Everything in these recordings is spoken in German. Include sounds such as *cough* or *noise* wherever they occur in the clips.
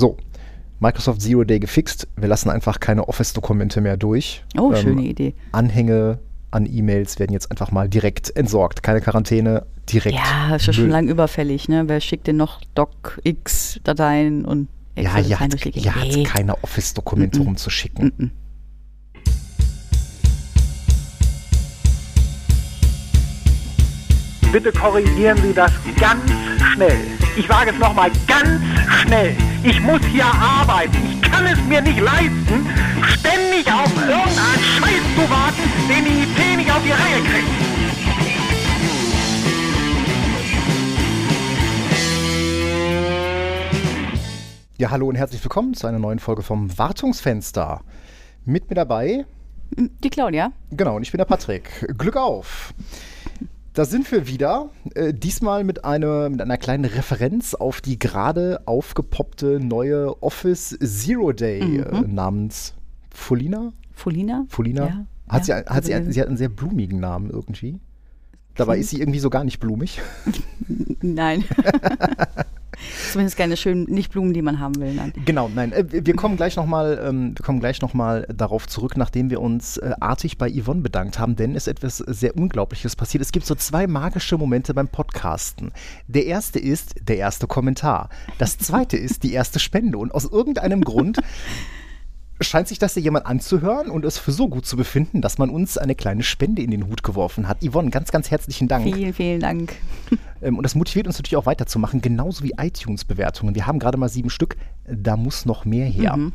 So, Microsoft Zero Day gefixt. Wir lassen einfach keine Office-Dokumente mehr durch. Oh, ähm, schöne Idee. Anhänge an E-Mails werden jetzt einfach mal direkt entsorgt. Keine Quarantäne, direkt. Ja, ist ja schon lange überfällig. Ne? Wer schickt denn noch Doc-X-Dateien und Ja, ihr hat, ihr hat keine Office-Dokumente mm -mm. rumzuschicken. Mm Bitte korrigieren Sie das ganz schnell. Ich sage es nochmal ganz schnell. Ich muss hier arbeiten. Ich kann es mir nicht leisten, ständig auf irgendeinen Scheiß zu warten, den die IT nicht auf die Reihe kriegt. Ja, hallo und herzlich willkommen zu einer neuen Folge vom Wartungsfenster. Mit mir dabei die Claudia. Genau, und ich bin der Patrick. Glück auf! Da sind wir wieder, äh, diesmal mit, eine, mit einer kleinen Referenz auf die gerade aufgepoppte neue Office Zero Day mhm. äh, namens Folina. Folina? Folina. Ja, hat, ja, sie, hat sie, sie hat einen sehr blumigen Namen irgendwie. Dabei ist sie irgendwie so gar nicht blumig. *laughs* Nein. *laughs* Zumindest keine schönen, nicht Blumen, die man haben will. Nein. Genau, nein. Äh, wir kommen gleich nochmal ähm, noch darauf zurück, nachdem wir uns äh, artig bei Yvonne bedankt haben, denn es ist etwas sehr Unglaubliches passiert. Es gibt so zwei magische Momente beim Podcasten. Der erste ist der erste Kommentar. Das zweite ist die erste Spende. Und aus irgendeinem Grund scheint sich das ja jemand anzuhören und es für so gut zu befinden, dass man uns eine kleine Spende in den Hut geworfen hat. Yvonne, ganz, ganz herzlichen Dank. Vielen, vielen Dank. Ähm, und das motiviert uns natürlich auch weiterzumachen, genauso wie iTunes-Bewertungen. Wir haben gerade mal sieben Stück, da muss noch mehr her. Mhm.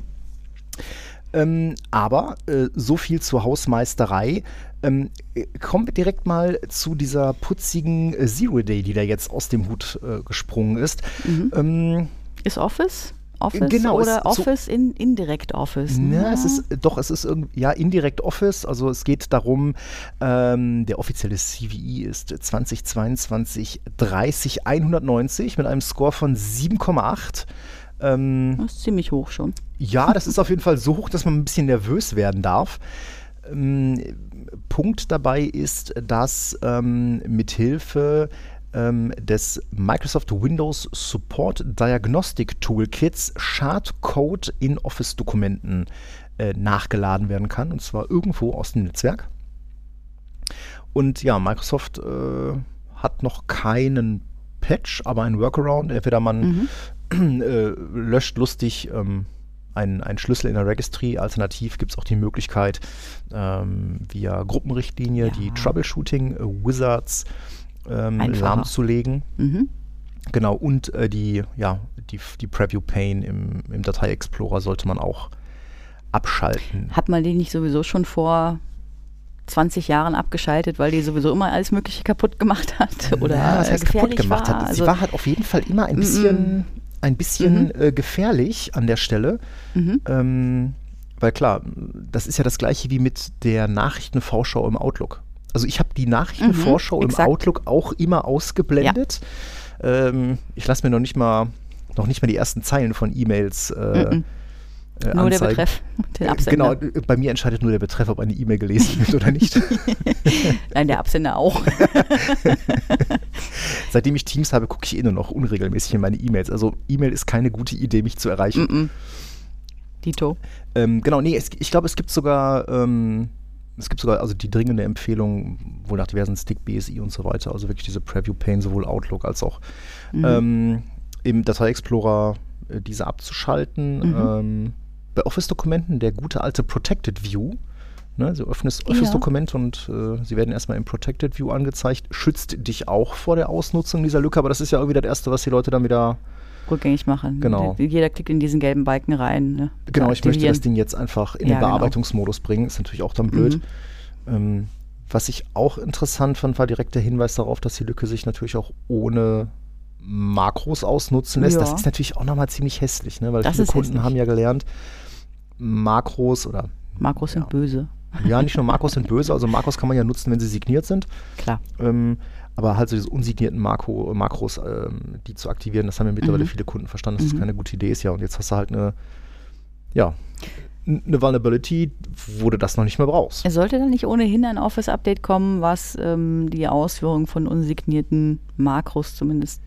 Ähm, aber äh, so viel zur Hausmeisterei. Ähm, kommen wir direkt mal zu dieser putzigen äh, Zero Day, die da jetzt aus dem Hut äh, gesprungen ist. Mhm. Ähm, ist Office? Office genau, oder Office so, in Indirect Office? Ne, ja. es ist doch, es ist irgendwie ja Indirect Office. Also es geht darum, ähm, der offizielle CVE ist 2022 30 190 mit einem Score von 7,8. Ähm, das ist ziemlich hoch schon. Ja, das ist auf jeden Fall so hoch, dass man ein bisschen nervös werden darf. Ähm, Punkt dabei ist, dass ähm, mithilfe ähm, des Microsoft Windows Support Diagnostic Toolkits Schadcode in Office-Dokumenten äh, nachgeladen werden kann, und zwar irgendwo aus dem Netzwerk. Und ja, Microsoft äh, hat noch keinen Patch, aber einen Workaround. Entweder man mhm. *clears throat* äh, löscht lustig ähm, einen, einen Schlüssel in der Registry. Alternativ gibt es auch die Möglichkeit, ähm, via Gruppenrichtlinie ja. die Troubleshooting-Wizards ähm, lahmzulegen. Mhm. Genau, und äh, die, ja, die, die Preview Pane im, im Datei-Explorer sollte man auch abschalten. Hat man den nicht sowieso schon vor 20 Jahren abgeschaltet, weil die sowieso immer alles Mögliche kaputt gemacht hat? Oder ja, was heißt kaputt gemacht war? hat? Sie also war halt auf jeden Fall immer ein bisschen, ein bisschen mhm. äh, gefährlich an der Stelle. Mhm. Ähm, weil klar, das ist ja das gleiche wie mit der Nachrichtenvorschau im Outlook. Also ich habe die Nachrichtenvorschau mhm, im Outlook auch immer ausgeblendet. Ja. Ähm, ich lasse mir noch nicht mal noch nicht mal die ersten Zeilen von E-Mails äh, mhm. Äh, nur der Betreff, den Absender. Genau, bei mir entscheidet nur der Betreff, ob eine E-Mail gelesen wird oder nicht. *laughs* Nein, der Absender auch. *laughs* Seitdem ich Teams habe, gucke ich eh nur noch unregelmäßig in meine E-Mails. Also E-Mail ist keine gute Idee, mich zu erreichen. Mm -mm. Dito. Ähm, genau, nee, es, ich glaube, es gibt sogar ähm, es gibt sogar also die dringende Empfehlung, wohl nach diversen Stick, BSI und so weiter, also wirklich diese Preview Pane, sowohl Outlook als auch mhm. ähm, im Datei Explorer äh, diese abzuschalten. Mhm. Ähm, bei Office-Dokumenten der gute alte Protected View. Ne, du öffnest Office-Dokument ja. und äh, sie werden erstmal im Protected View angezeigt. Schützt dich auch vor der Ausnutzung dieser Lücke, aber das ist ja irgendwie das Erste, was die Leute dann wieder rückgängig machen. Genau. Jeder klickt in diesen gelben Balken rein. Ne? Genau, ich möchte das Ding jetzt einfach in ja, den genau. Bearbeitungsmodus genau. bringen. Ist natürlich auch dann blöd. Mhm. Ähm, was ich auch interessant fand, war direkt der Hinweis darauf, dass die Lücke sich natürlich auch ohne Makros ausnutzen lässt. Ja. Das ist natürlich auch nochmal ziemlich hässlich, ne? weil das viele Kunden hässlich. haben ja gelernt, Makros oder Makros sind böse. Ja, nicht nur Makros sind böse, also Makros kann man ja nutzen, wenn sie signiert sind. Klar. Ähm, aber halt so diese unsignierten Makro, Makros, ähm, die zu aktivieren, das haben ja mittlerweile mhm. viele Kunden verstanden, dass mhm. das keine gute Idee ist. Ja, und jetzt hast du halt eine, ja, eine Vulnerability, wo du das noch nicht mehr brauchst. Es sollte dann nicht ohnehin ein Office-Update kommen, was ähm, die Ausführung von unsignierten Makros zumindest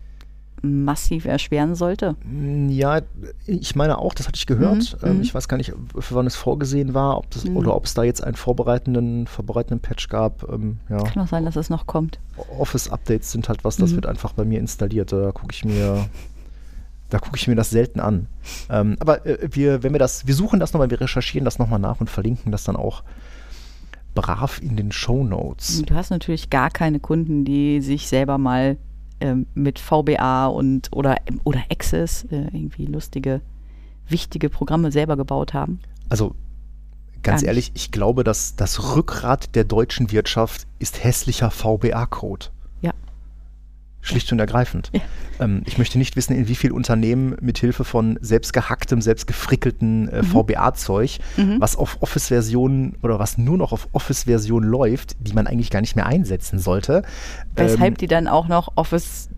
massiv erschweren sollte. Mm, Ja, ich meine auch, das hatte ich gehört. Mhm, Ähm, mhm. ich weiß gar nicht, für wann es vorgesehen war, ob das, Mhm. oder ob es da jetzt einen vorbereitenden, vorbereitenden Patch gab. Ähm, ja. Kann auch sein, dass es noch kommt. Office-Updates sind halt was, das Mhm. wird einfach bei mir installiert. Da gucke ich mir, da gucke ich mir das selten an. Ähm, aber äh, wir, wenn wir das, wir suchen das nochmal, wir recherchieren das nochmal nach und verlinken das dann auch brav in den Show Notes. Du hast natürlich gar keine Kunden, die sich selber mal ähm, mit VBA und oder, oder Access äh, irgendwie lustige, wichtige Programme selber gebaut haben. Also ganz Gar ehrlich, ich glaube, dass das Rückgrat der deutschen Wirtschaft ist hässlicher VBA-Code. Schlicht und ergreifend. Ja. Ähm, ich möchte nicht wissen, in wie viel Unternehmen mit Hilfe von selbstgehacktem, selbstgefrickelten äh, VBA-Zeug, Mhm. was auf Office-Versionen oder was nur noch auf Office-Versionen läuft, die man eigentlich gar nicht mehr einsetzen sollte. Weshalb Ähm, die dann auch noch Office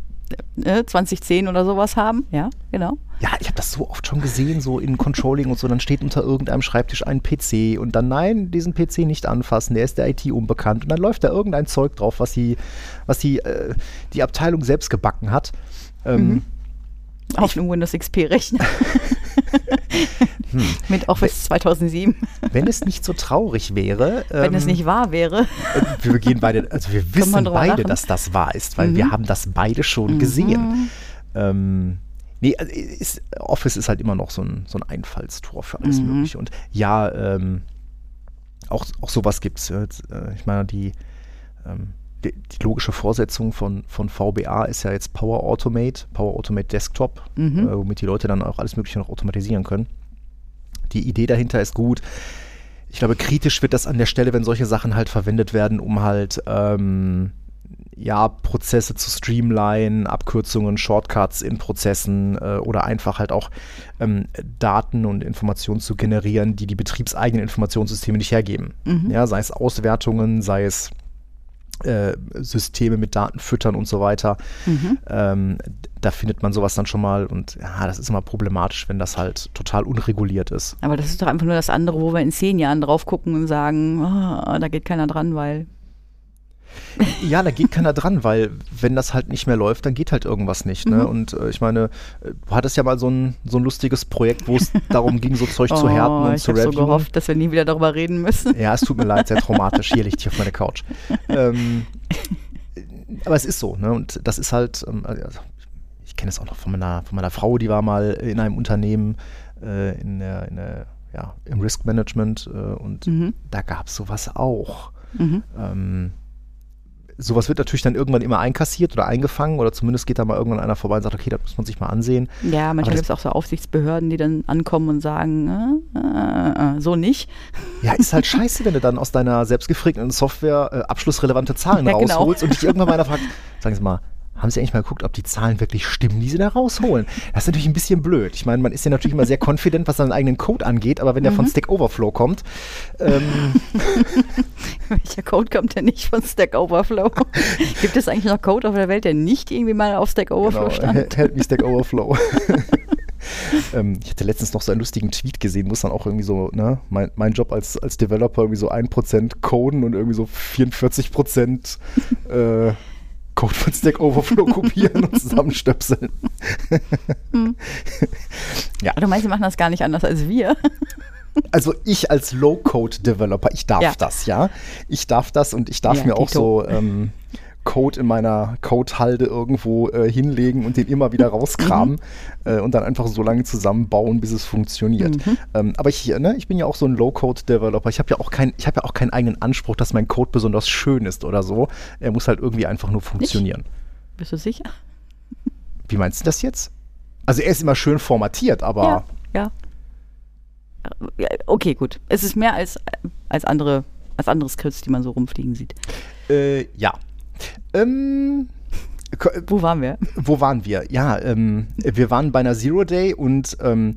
äh, 2010 oder sowas haben. Ja, genau. Ja, ich habe das so oft schon gesehen, so in Controlling und so, dann steht unter irgendeinem Schreibtisch ein PC und dann nein, diesen PC nicht anfassen, der ist der IT unbekannt und dann läuft da irgendein Zeug drauf, was die, was die, äh, die Abteilung selbst gebacken hat. Ähm, Mhm. Auf einem Windows XP-Rechner. *laughs* Hm. Mit Office 2007. Wenn es nicht so traurig wäre, Wenn es ähm, nicht wahr wäre. äh, wir gehen beide, also wir wissen beide, lachen? dass das wahr ist, weil Mhm. wir haben das beide schon gesehen. Ähm, nee, also ist, Office ist halt immer noch so ein, so ein Einfallstor für alles Mhm. Mögliche. Und ja, ähm, auch, auch sowas gibt es. Äh, ich meine, die, ähm, die, die logische Vorsetzung von, von VBA ist ja jetzt Power Automate, Power Automate Desktop, Mhm. äh, womit die Leute dann auch alles Mögliche noch automatisieren können. Die Idee dahinter ist gut. Ich glaube, kritisch wird das an der Stelle, wenn solche Sachen halt verwendet werden, um halt ähm, ja, Prozesse zu streamline, Abkürzungen, Shortcuts in Prozessen äh, oder einfach halt auch ähm, Daten und Informationen zu generieren, die die betriebseigenen Informationssysteme nicht hergeben. Mhm. Ja, sei es Auswertungen, sei es äh, Systeme mit Daten füttern und so weiter. Mhm. Ähm, da findet man sowas dann schon mal und ja, das ist immer problematisch, wenn das halt total unreguliert ist. Aber das ist doch einfach nur das andere, wo wir in zehn Jahren drauf gucken und sagen, ah, da geht keiner dran, weil. Ja, da geht keiner dran, weil wenn das halt nicht mehr läuft, dann geht halt irgendwas nicht. Ne? Mhm. Und äh, ich meine, du hattest ja mal so ein, so ein lustiges Projekt, wo es darum ging, so Zeug zu *laughs* härten und Oh, ich zu habe so gehofft, dass wir nie wieder darüber reden müssen. Ja, es tut mir leid, sehr *laughs* traumatisch. Hier liegt hier auf meiner Couch. Ähm, aber es ist so, ne? Und das ist halt, ähm, also ich kenne es auch noch von meiner, von meiner Frau, die war mal in einem Unternehmen äh, in der, in der, ja, im Risk Management äh, und Mhm. da gab es sowas auch. Mhm. Ähm, sowas wird natürlich dann irgendwann immer einkassiert oder eingefangen oder zumindest geht da mal irgendwann einer vorbei und sagt, okay, das muss man sich mal ansehen. Ja, manchmal gibt es auch so Aufsichtsbehörden, die dann ankommen und sagen, äh, äh, äh, so nicht. Ja, ist halt *laughs* scheiße, wenn du dann aus deiner selbstgefrickten Software äh, abschlussrelevante Zahlen Ja, genau. rausholst und dich irgendwann mal einer fragt, sagen Sie mal, haben Sie eigentlich mal geguckt, ob die Zahlen wirklich stimmen, die Sie da rausholen? Das ist natürlich ein bisschen blöd. Ich meine, man ist ja natürlich immer sehr confident, was seinen eigenen Code angeht, aber wenn der Mhm. von Stack Overflow kommt, ähm, *laughs* Welcher Code kommt denn nicht von Stack Overflow? *laughs* Gibt es eigentlich noch Code auf der Welt, der nicht irgendwie mal auf Stack Overflow genau, stand? *laughs* help me Stack Overflow. ähm, ich hatte letztens noch so einen lustigen Tweet gesehen, wo es dann auch irgendwie so, ne, mein, mein Job als, als Developer irgendwie so 1% coden und irgendwie so 44% äh, Code von Stack Overflow kopieren und zusammenstöpseln. ja, Du meinst, sie machen das gar nicht anders als wir? also ich als Low-Code-Developer, ich darf Ja. das, ja. Ich darf das und ich darf Ja, mir auch Tito. so ähm, Code in meiner Codehalde irgendwo äh, hinlegen und den immer wieder *laughs* rauskramen Mhm. äh, und dann einfach so lange zusammenbauen, bis es funktioniert. Mhm. Ähm, aber ich, ne, ich bin ja auch so ein Low-Code-Developer. Ich habe ja auch kein, ich habe ja auch keinen eigenen Anspruch, dass mein Code besonders schön ist oder so. Er muss halt irgendwie einfach nur funktionieren. Bist du sicher? Wie meinst du das jetzt? Also er ist immer schön formatiert, aber Ja. ja. Okay, gut. Es ist mehr als, als andere als andere Skripts, die man so rumfliegen sieht. äh, ja. Ähm, ko- Wo waren wir? wo waren wir? Ja, ähm, wir waren bei einer Zero Day und ähm,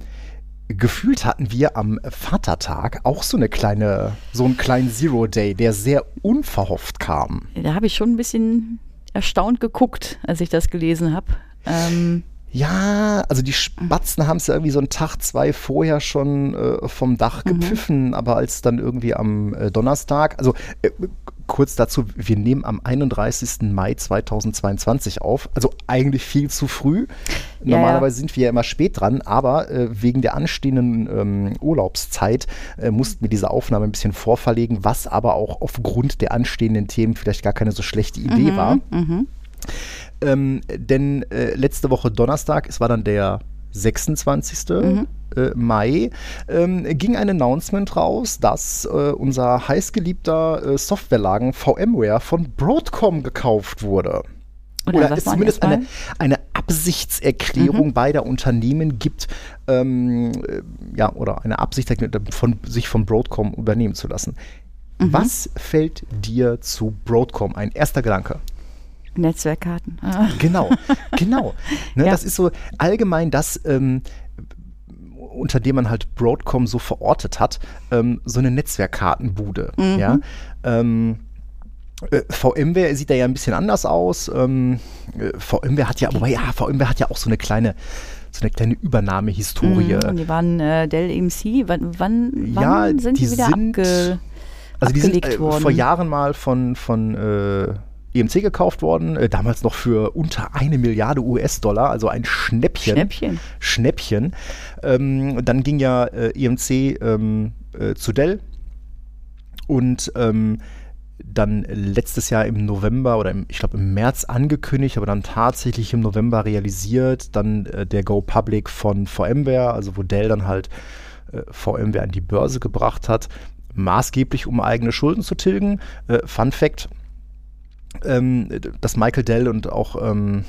gefühlt hatten wir am Vatertag auch so eine kleine, so einen kleinen Zero Day, der sehr unverhofft kam. Da habe ich schon ein bisschen erstaunt geguckt, als ich das gelesen habe. Ähm, Ja, also die Spatzen haben es ja irgendwie so einen Tag, zwei vorher schon äh, vom Dach Mhm. gepfiffen, aber als dann irgendwie am äh, Donnerstag, also äh, kurz dazu, wir nehmen am 31. Mai 2022 auf, also eigentlich viel zu früh. Ja, ja. Normalerweise sind wir ja immer spät dran, aber äh, wegen der anstehenden ähm, Urlaubszeit äh, mussten wir diese Aufnahme ein bisschen vorverlegen, was aber auch aufgrund der anstehenden Themen vielleicht gar keine so schlechte Idee war. Mhm. Ähm, denn äh, letzte Woche Donnerstag, es war dann der 26. Mhm. Äh, Mai, ähm, ging ein Announcement raus, dass äh, unser heißgeliebter äh, Softwarelagen VMware von Broadcom gekauft wurde. Oder Oder es zumindest eine, eine Absichtserklärung Mhm. beider Unternehmen gibt, ähm, äh, ja, oder eine Absicht von, sich von Broadcom übernehmen zu lassen. Mhm. Was fällt dir zu Broadcom ein? Erster Gedanke. Netzwerkkarten. Ah. Genau, genau. *laughs* Ne, Ja. Das ist so allgemein das, ähm, unter dem man halt Broadcom so verortet hat, ähm, so eine Netzwerkkartenbude. Mhm. Ja. Ähm, äh, VMware sieht da ja ein bisschen anders aus. Ähm, äh, VMware hat ja, wobei ja, VMware hat ja auch so eine kleine, so eine kleine Übernahmehistorie. Mhm, die waren äh, Dell EMC. Wann, wann, wann Ja, sind die, die wieder sind- abge Also die sind abgelegt äh, worden? vor Jahren mal von, von äh, EMC gekauft worden, äh, damals noch für unter eine Milliarde US-Dollar, also ein Schnäppchen. Schnäppchen. Schnäppchen. Ähm, dann ging ja äh, EMC ähm, äh, zu Dell und ähm, dann letztes Jahr im November oder im, ich glaube im März angekündigt, aber dann tatsächlich im November realisiert, dann äh, der Go Public von VMware, also wo Dell dann halt äh, VMware an die Börse gebracht hat, maßgeblich um eigene Schulden zu tilgen. Äh, Fun Fact, ähm, dass Michael Dell und auch ähm,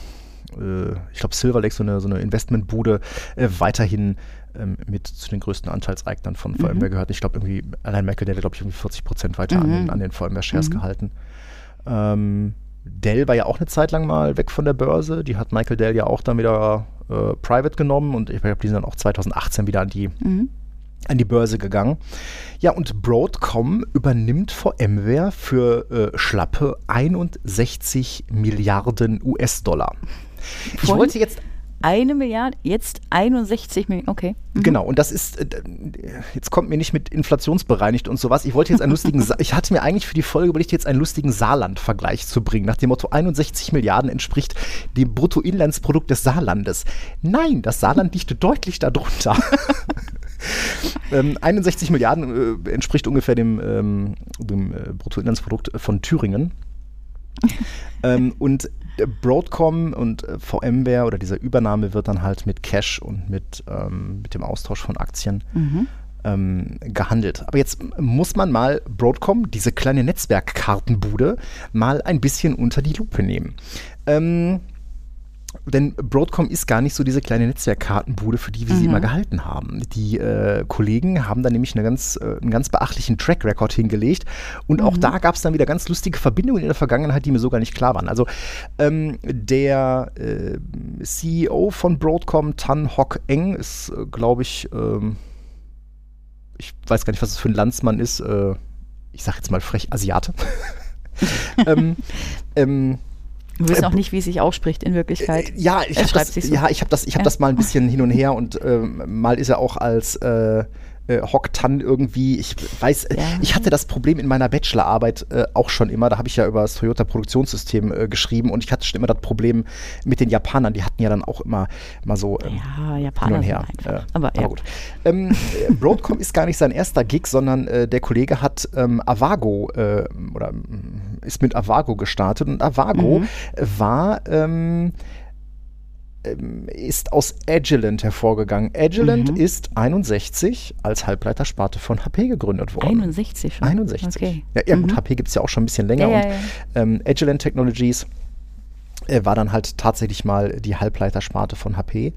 äh, ich glaube Silver Lake, so eine, so eine Investmentbude, äh, weiterhin ähm, mit zu den größten Anteilseignern von VMware gehört. Ich glaube irgendwie, allein Michael Dell hat, glaube ich, irgendwie 40 Prozent weiter an Mhm. den, an den VMware-Shares gehalten. Ähm, Dell war ja auch eine Zeit lang mal weg von der Börse. Die hat Michael Dell ja auch dann wieder äh, private genommen und ich glaube, die sind dann auch 2018 wieder an die, Mhm. An die Börse gegangen. Ja, und Broadcom übernimmt VMware für äh, schlappe 61 Milliarden US-Dollar. Ich wollte jetzt Eine Milliarde, jetzt 61 Millionen. Okay. Mhm. Genau, und das ist, äh, jetzt kommt mir nicht mit inflationsbereinigt und sowas. Ich wollte jetzt einen lustigen, ich hatte mir eigentlich für die Folge überlegt, jetzt einen lustigen Saarland-Vergleich zu bringen, nach dem Motto 61 Milliarden entspricht dem Bruttoinlandsprodukt des Saarlandes. Nein, das Saarland liegt deutlich darunter. *laughs* ähm, 61 Milliarden äh, entspricht ungefähr dem, ähm, dem äh, Bruttoinlandsprodukt von Thüringen. *laughs* ähm, und Broadcom und äh, VMware oder diese Übernahme wird dann halt mit Cash und mit, ähm, mit dem Austausch von Aktien Mhm. ähm, gehandelt. Aber jetzt muss man mal Broadcom, diese kleine Netzwerkkartenbude, mal ein bisschen unter die Lupe nehmen. Ähm, denn Broadcom ist gar nicht so diese kleine Netzwerkkartenbude, für die wir sie Mhm. immer gehalten haben. Die äh, Kollegen haben da nämlich eine ganz, äh, einen ganz beachtlichen Track Record hingelegt. Und auch da gab es dann wieder ganz lustige Verbindungen in der Vergangenheit, die mir so gar nicht klar waren. Also ähm, der äh, CEO von Broadcom, Tan Hock Eng, ist, äh, glaube ich, ähm, ich weiß gar nicht, was es für ein Landsmann ist. Äh, ich sage jetzt mal frech Asiate. *laughs* *laughs* ähm, ähm, Wir wissen Äh, auch nicht, wie es sich ausspricht in Wirklichkeit. äh, Ja, ich habe das, so. ja, ich hab das, ich hab Ja. das mal ein bisschen *laughs* hin und her und ähm, mal ist er auch als äh, äh, Hock Tan irgendwie, ich weiß, äh, Ja. ich hatte das Problem in meiner Bachelorarbeit äh, auch schon immer, da habe ich ja über das Toyota Produktionssystem äh, geschrieben und ich hatte schon immer das Problem mit den Japanern, die hatten ja dann auch immer mal so ähm, Ja, hin Japaner und sind her. Äh, aber, ja. gut. Ähm, äh, Broadcom ist gar nicht sein erster Gig, sondern der Kollege hat ähm, Avago oder ist mit Avago gestartet und Avago Mhm. war ähm, ähm, ist aus Agilent hervorgegangen. Agilent Mhm. ist 61 als Halbleitersparte von HP gegründet worden. 61 schon. 61. Okay. Ja, ja gut, Mhm. HP gibt es ja auch schon ein bisschen länger Ja, und ja. ähm, Agilent Technologies äh, war dann halt tatsächlich mal die Halbleitersparte von HP.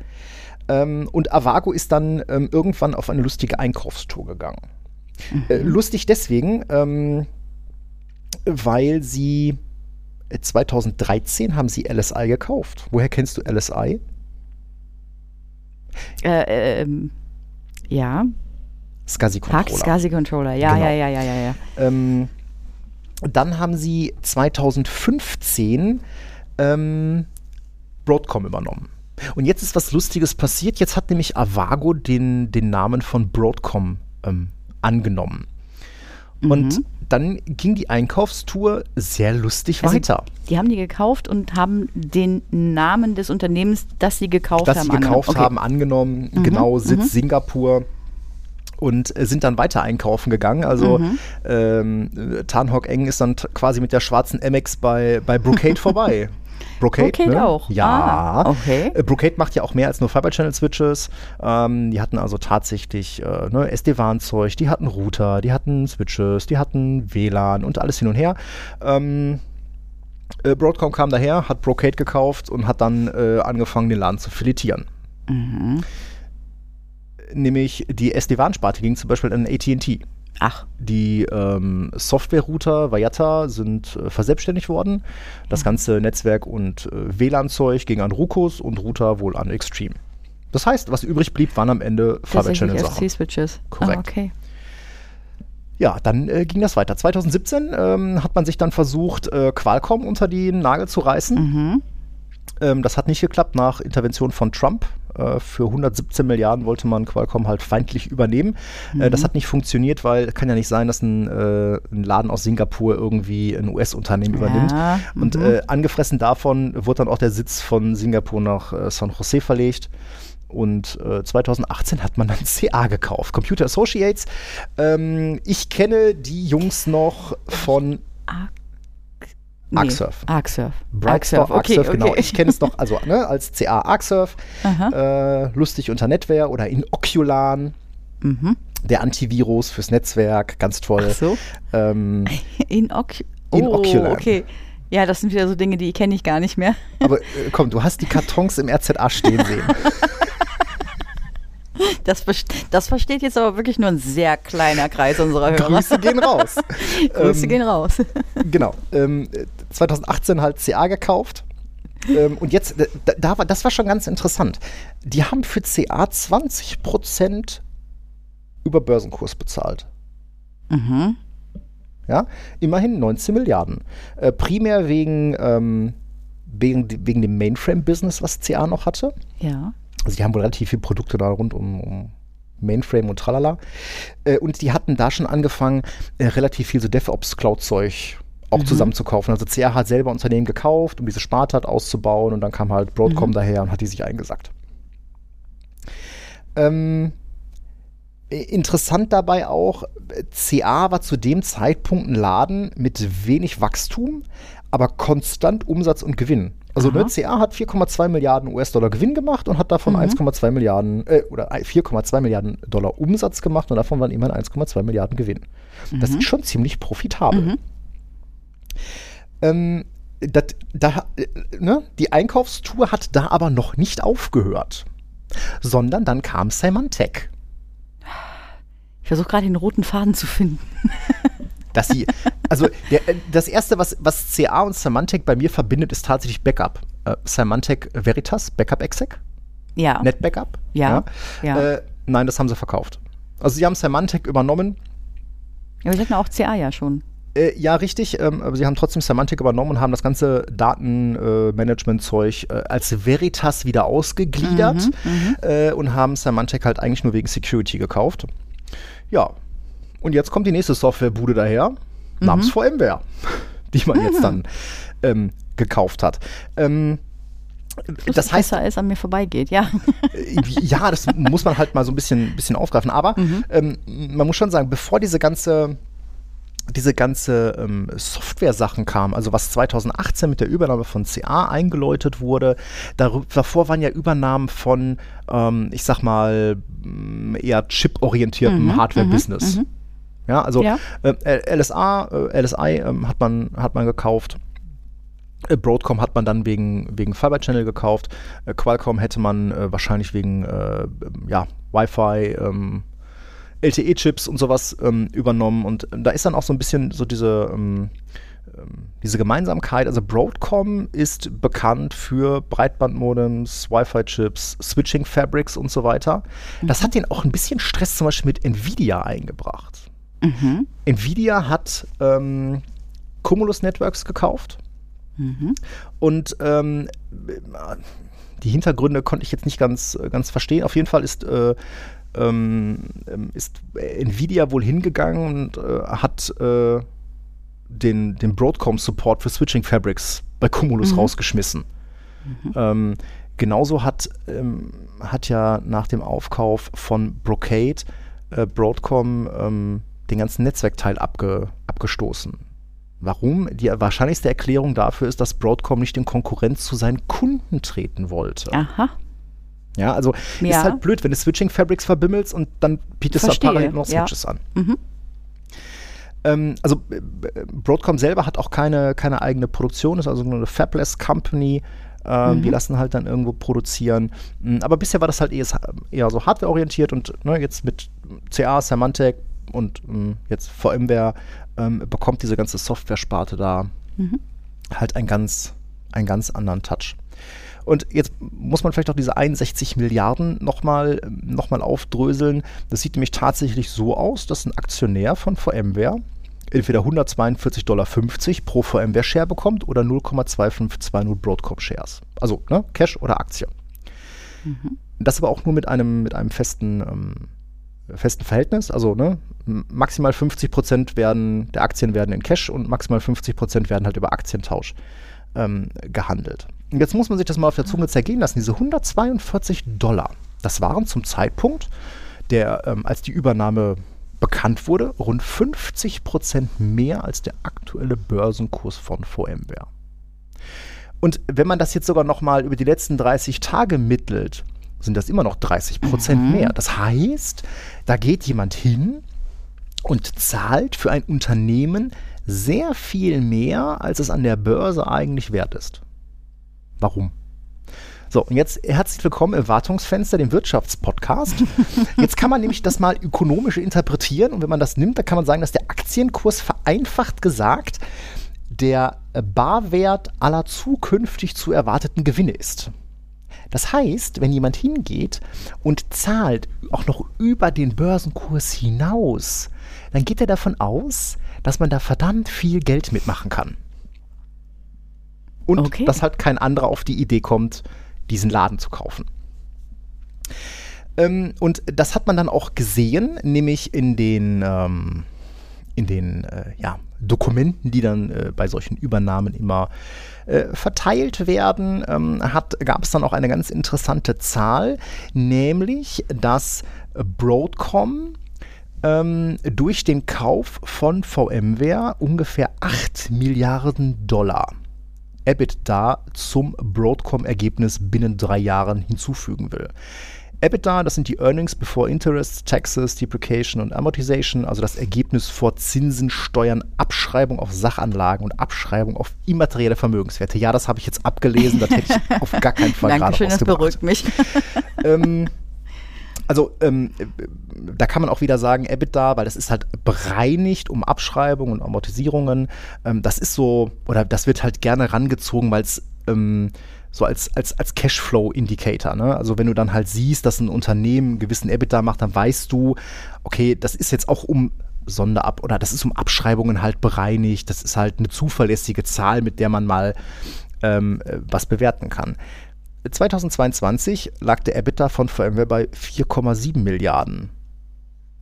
Ähm, und Avago ist dann ähm, irgendwann auf eine lustige Einkaufstour gegangen. Äh, lustig deswegen, ähm, weil sie äh, 2013 haben sie LSI gekauft. Woher kennst du LSI? Äh, ähm, ja, SCSI Controller. SCSI Controller. Ja, Genau. ja, ja, ja, ja, ja. Ähm, dann haben sie 2015 ähm, Broadcom übernommen. Und jetzt ist was Lustiges passiert. Jetzt hat nämlich Avago den, den Namen von Broadcom ähm, angenommen. Und Mhm. Dann ging die Einkaufstour sehr lustig Also, weiter. Die haben die gekauft und haben den Namen des Unternehmens, das sie gekauft das haben, sie gekauft angenommen. haben, angenommen. Genau, Sitz Singapur. Und äh, sind dann weiter einkaufen gegangen. Also Mhm. ähm, äh, Tan Eng ist dann quasi mit der schwarzen MX bei, bei Brocade *laughs* vorbei. Brocade, Brocade ne? auch? Ja. Ah, okay. Äh, Brocade macht ja auch mehr als nur Fiber Channel Switches. Ähm, die hatten also tatsächlich äh, ne, SD-WAN-Zeug, die hatten Router, die hatten Switches, die hatten WLAN und alles hin und her. Ähm, äh, Broadcom kam daher, hat Brocade gekauft und hat dann äh, angefangen, den Laden zu filetieren. Mhm. Nämlich die SD-WAN-Sparte ging zum Beispiel an AT&T. Ach, Die ähm, Software-Router Vayata sind äh, verselbstständigt worden. Das ganze Netzwerk und äh, WLAN-Zeug ging an Rucos und Router wohl an Extreme. Das heißt, was übrig blieb, waren am Ende Fiber tatsächlich Channel-Sachen. FC-Switches. Korrekt. Ah, okay. Ja, dann äh, ging das weiter. 2017 ähm, hat man sich dann versucht, äh, Qualcomm unter den Nagel zu reißen. Mhm. Ähm, das hat nicht geklappt nach Intervention von Trump. Äh, für 117 Milliarden wollte man Qualcomm halt feindlich übernehmen. Äh, das hat nicht funktioniert, weil kann ja nicht sein, dass ein, äh, ein Laden aus Singapur irgendwie ein US-Unternehmen übernimmt. Ja, Und mhm. äh, angefressen davon wurde dann auch der Sitz von Singapur nach äh, San Jose verlegt. Und äh, 2018 hat man dann *laughs* CA gekauft. Computer Associates. Ähm, ich kenne die Jungs noch von Nee, Arcsurf. Arcsurf. Brightstore, okay, Arcsurf, genau. okay. Ich kenne es noch also ne, als CA Arcsurf, äh, lustig unter Netware oder in Oculan, Mhm. der Antivirus fürs Netzwerk, ganz toll. Ach so. Ähm, *laughs* In, Oc In oh, Ocular. okay. Ja, das sind wieder so Dinge, die kenne ich gar nicht mehr. aber äh, komm, du hast die Kartons im RZA stehen sehen. *laughs* *laughs* Das, das versteht jetzt aber wirklich nur ein sehr kleiner Kreis unserer Hörer. Grüße gehen raus. *laughs* Grüße ähm, gehen raus. *laughs* Genau. Ähm, äh, 2018 halt CA gekauft. Ähm, und jetzt, äh, da, da war, das war schon ganz interessant. Die haben für CA 20% über Börsenkurs bezahlt. Mhm. Ja, immerhin 19 Milliarden. Äh, primär wegen, ähm, wegen, wegen dem Mainframe-Business, was CA noch hatte. Ja. Also die haben wohl relativ viele Produkte da rund um, um Mainframe und tralala. Äh, und die hatten da schon angefangen, äh, relativ viel so DevOps-Cloud-Zeug auch zusammenzukaufen. Also CA hat selber Unternehmen gekauft, um diese Sparte halt auszubauen und dann kam halt Broadcom daher und hat die sich eingesackt. Ähm, äh, Interessant dabei auch, CA war zu dem Zeitpunkt ein Laden mit wenig Wachstum, aber konstant Umsatz und Gewinn. Also ne, Aha. CA hat 4,2 Milliarden US-Dollar Gewinn gemacht und hat davon 1,2 Milliarden äh, oder 4,2 Milliarden Dollar Umsatz gemacht und davon waren immerhin 1,2 Milliarden Gewinn. Das ist schon ziemlich profitabel. Ähm, dat, da, äh, ne, die Einkaufstour hat da aber noch nicht aufgehört, sondern dann kam Symantec. Ich versuche gerade den roten Faden zu finden. *laughs* dass sie, also der, äh, das erste, was, was CA und Symantec bei mir verbindet, ist tatsächlich Backup. Äh, Symantec Veritas, Backup Exec, Ja. NetBackup. Ja, ja. Äh, nein, das haben sie verkauft. Also sie haben Symantec übernommen. Aber ich hatten auch CA ja schon. Äh, ja, richtig, ähm, aber sie haben trotzdem Symantec übernommen und haben das ganze Datenmanagement-Zeug äh, als Veritas wieder ausgegliedert äh, und haben Symantec halt eigentlich nur wegen Security gekauft. Ja, und jetzt kommt die nächste Softwarebude daher, namens VMware, *laughs* die man jetzt dann ähm, gekauft hat. Ähm, das heißt, Besser als an mir vorbeigeht, ja. äh, ja, das muss man halt mal so ein bisschen, bisschen aufgreifen. Aber ähm, man muss schon sagen, bevor diese ganze, diese ganze ähm, Software-Sachen kamen, also was 2018 mit der Übernahme von CA eingeläutet wurde, davor waren ja Übernahmen von, ähm, ich sag mal, m, eher chip-orientiertem Hardware-Business. Ja, also Ja. äh, LSA, äh, LSI ähm, hat, man, hat man gekauft. Äh, Broadcom hat man dann wegen, wegen Fiber Channel gekauft. Äh, Qualcomm hätte man äh, wahrscheinlich wegen äh, ähm, ja, Wi-Fi, ähm, LTE-Chips und sowas ähm, übernommen. Und da ist dann auch so ein bisschen so diese, ähm, ähm, diese Gemeinsamkeit. Also Broadcom ist bekannt für Breitbandmodems, Wi-Fi-Chips, Switching Fabrics und so weiter. Das hat denen auch ein bisschen Stress zum Beispiel mit Nvidia eingebracht. Mhm. Nvidia hat ähm, Cumulus Networks gekauft. Mhm. Und ähm, die Hintergründe konnte ich jetzt nicht ganz, ganz verstehen. Auf jeden Fall ist, äh, ähm, ist Nvidia wohl hingegangen und äh, hat äh, den, den Broadcom-Support für Switching Fabrics bei Cumulus Mhm. rausgeschmissen. Ähm, genauso hat, ähm, hat ja nach dem Aufkauf von Brocade äh, Broadcom ähm, den ganzen Netzwerkteil abge, abgestoßen. Warum? Die wahrscheinlichste Erklärung dafür ist, dass Broadcom nicht in Konkurrenz zu seinen Kunden treten wollte. Aha. Ja, also Ja. ist halt blöd, wenn du Switching Fabrics verbimmelst und dann bietest du Verstehe, parallel noch ja. Switches an. Mhm. Ähm, also äh, Broadcom selber hat auch keine, keine eigene Produktion, ist also nur eine Fabless Company. Ähm, Die lassen halt dann irgendwo produzieren. Mm, Aber bisher war das halt eher, eher so hardwareorientiert und ne, jetzt mit CA, Symantec und ähm, jetzt VMware ähm, bekommt diese ganze Software-Sparte da Mhm. halt einen ganz, einen ganz anderen Touch. Und jetzt muss man vielleicht auch diese 61 Milliarden nochmal noch mal aufdröseln. Das sieht nämlich tatsächlich so aus, dass ein Aktionär von VMware entweder 142,50 Dollar pro VMware-Share bekommt oder 0,2520 Broadcom-Shares. Also ne, Cash oder Aktie. Das aber auch nur mit einem, mit einem festen, ähm, festen Verhältnis. Also ne, maximal 50 Prozent werden, der Aktien werden in Cash und maximal 50 Prozent werden halt über Aktientausch ähm, gehandelt. Und jetzt muss man sich das mal auf der Zunge zergehen lassen. Diese 142 Dollar, das waren zum Zeitpunkt, der, ähm, als die Übernahme bekannt wurde, rund 50 Prozent mehr als der aktuelle Börsenkurs von VMware. Und wenn man das jetzt sogar noch mal über die letzten 30 Tage mittelt, sind das immer noch 30 Prozent mehr. Das heißt, da geht jemand hin und zahlt für ein Unternehmen sehr viel mehr, als es an der Börse eigentlich wert ist. Warum? So, und jetzt herzlich willkommen im Wartungsfenster, dem Wirtschaftspodcast. *laughs* Jetzt kann man nämlich das mal ökonomisch interpretieren und wenn man das nimmt, dann kann man sagen, dass der Aktienkurs vereinfacht gesagt der Barwert aller zukünftig zu erwarteten Gewinne ist. Das heißt, wenn jemand hingeht und zahlt auch noch über den Börsenkurs hinaus, dann geht er davon aus, dass man da verdammt viel Geld mitmachen kann. Und Okay. dass halt kein anderer auf die Idee kommt, diesen Laden zu kaufen. Ähm, und das hat man dann auch gesehen, nämlich in den, ähm, in den äh, ja, Dokumenten, die dann äh, bei solchen Übernahmen immer äh, verteilt werden, ähm, gab es dann auch eine ganz interessante Zahl, nämlich dass Broadcom ähm, durch den Kauf von VMware ungefähr 8 Milliarden Dollar EBITDA zum Broadcom-Ergebnis binnen drei Jahren hinzufügen will. EBITDA, das sind die Earnings before Interest, Taxes, Depreciation und Amortization, also das Ergebnis vor Zinsen, Steuern, Abschreibung auf Sachanlagen und Abschreibung auf immaterielle Vermögenswerte. Ja, das habe ich jetzt abgelesen, das hätte ich *laughs* auf gar keinen Fall gerade Dankeschön, das beruhigt mich. *laughs* ähm, also ähm, äh, da kann man auch wieder sagen, EBITDA, weil das ist halt bereinigt um Abschreibungen und Amortisierungen. Ähm, das ist so, oder das wird halt gerne rangezogen, weil es ähm, so als, als, als Cashflow-Indicator. Ne? Also wenn du dann halt siehst, dass ein Unternehmen einen gewissen EBITDA macht, dann weißt du, okay, das ist jetzt auch um Sonderab oder das ist um Abschreibungen halt bereinigt. Das ist halt eine zuverlässige Zahl, mit der man mal ähm, äh, was bewerten kann. 2022 lag der EBITDA von VMware bei 4,7 Milliarden.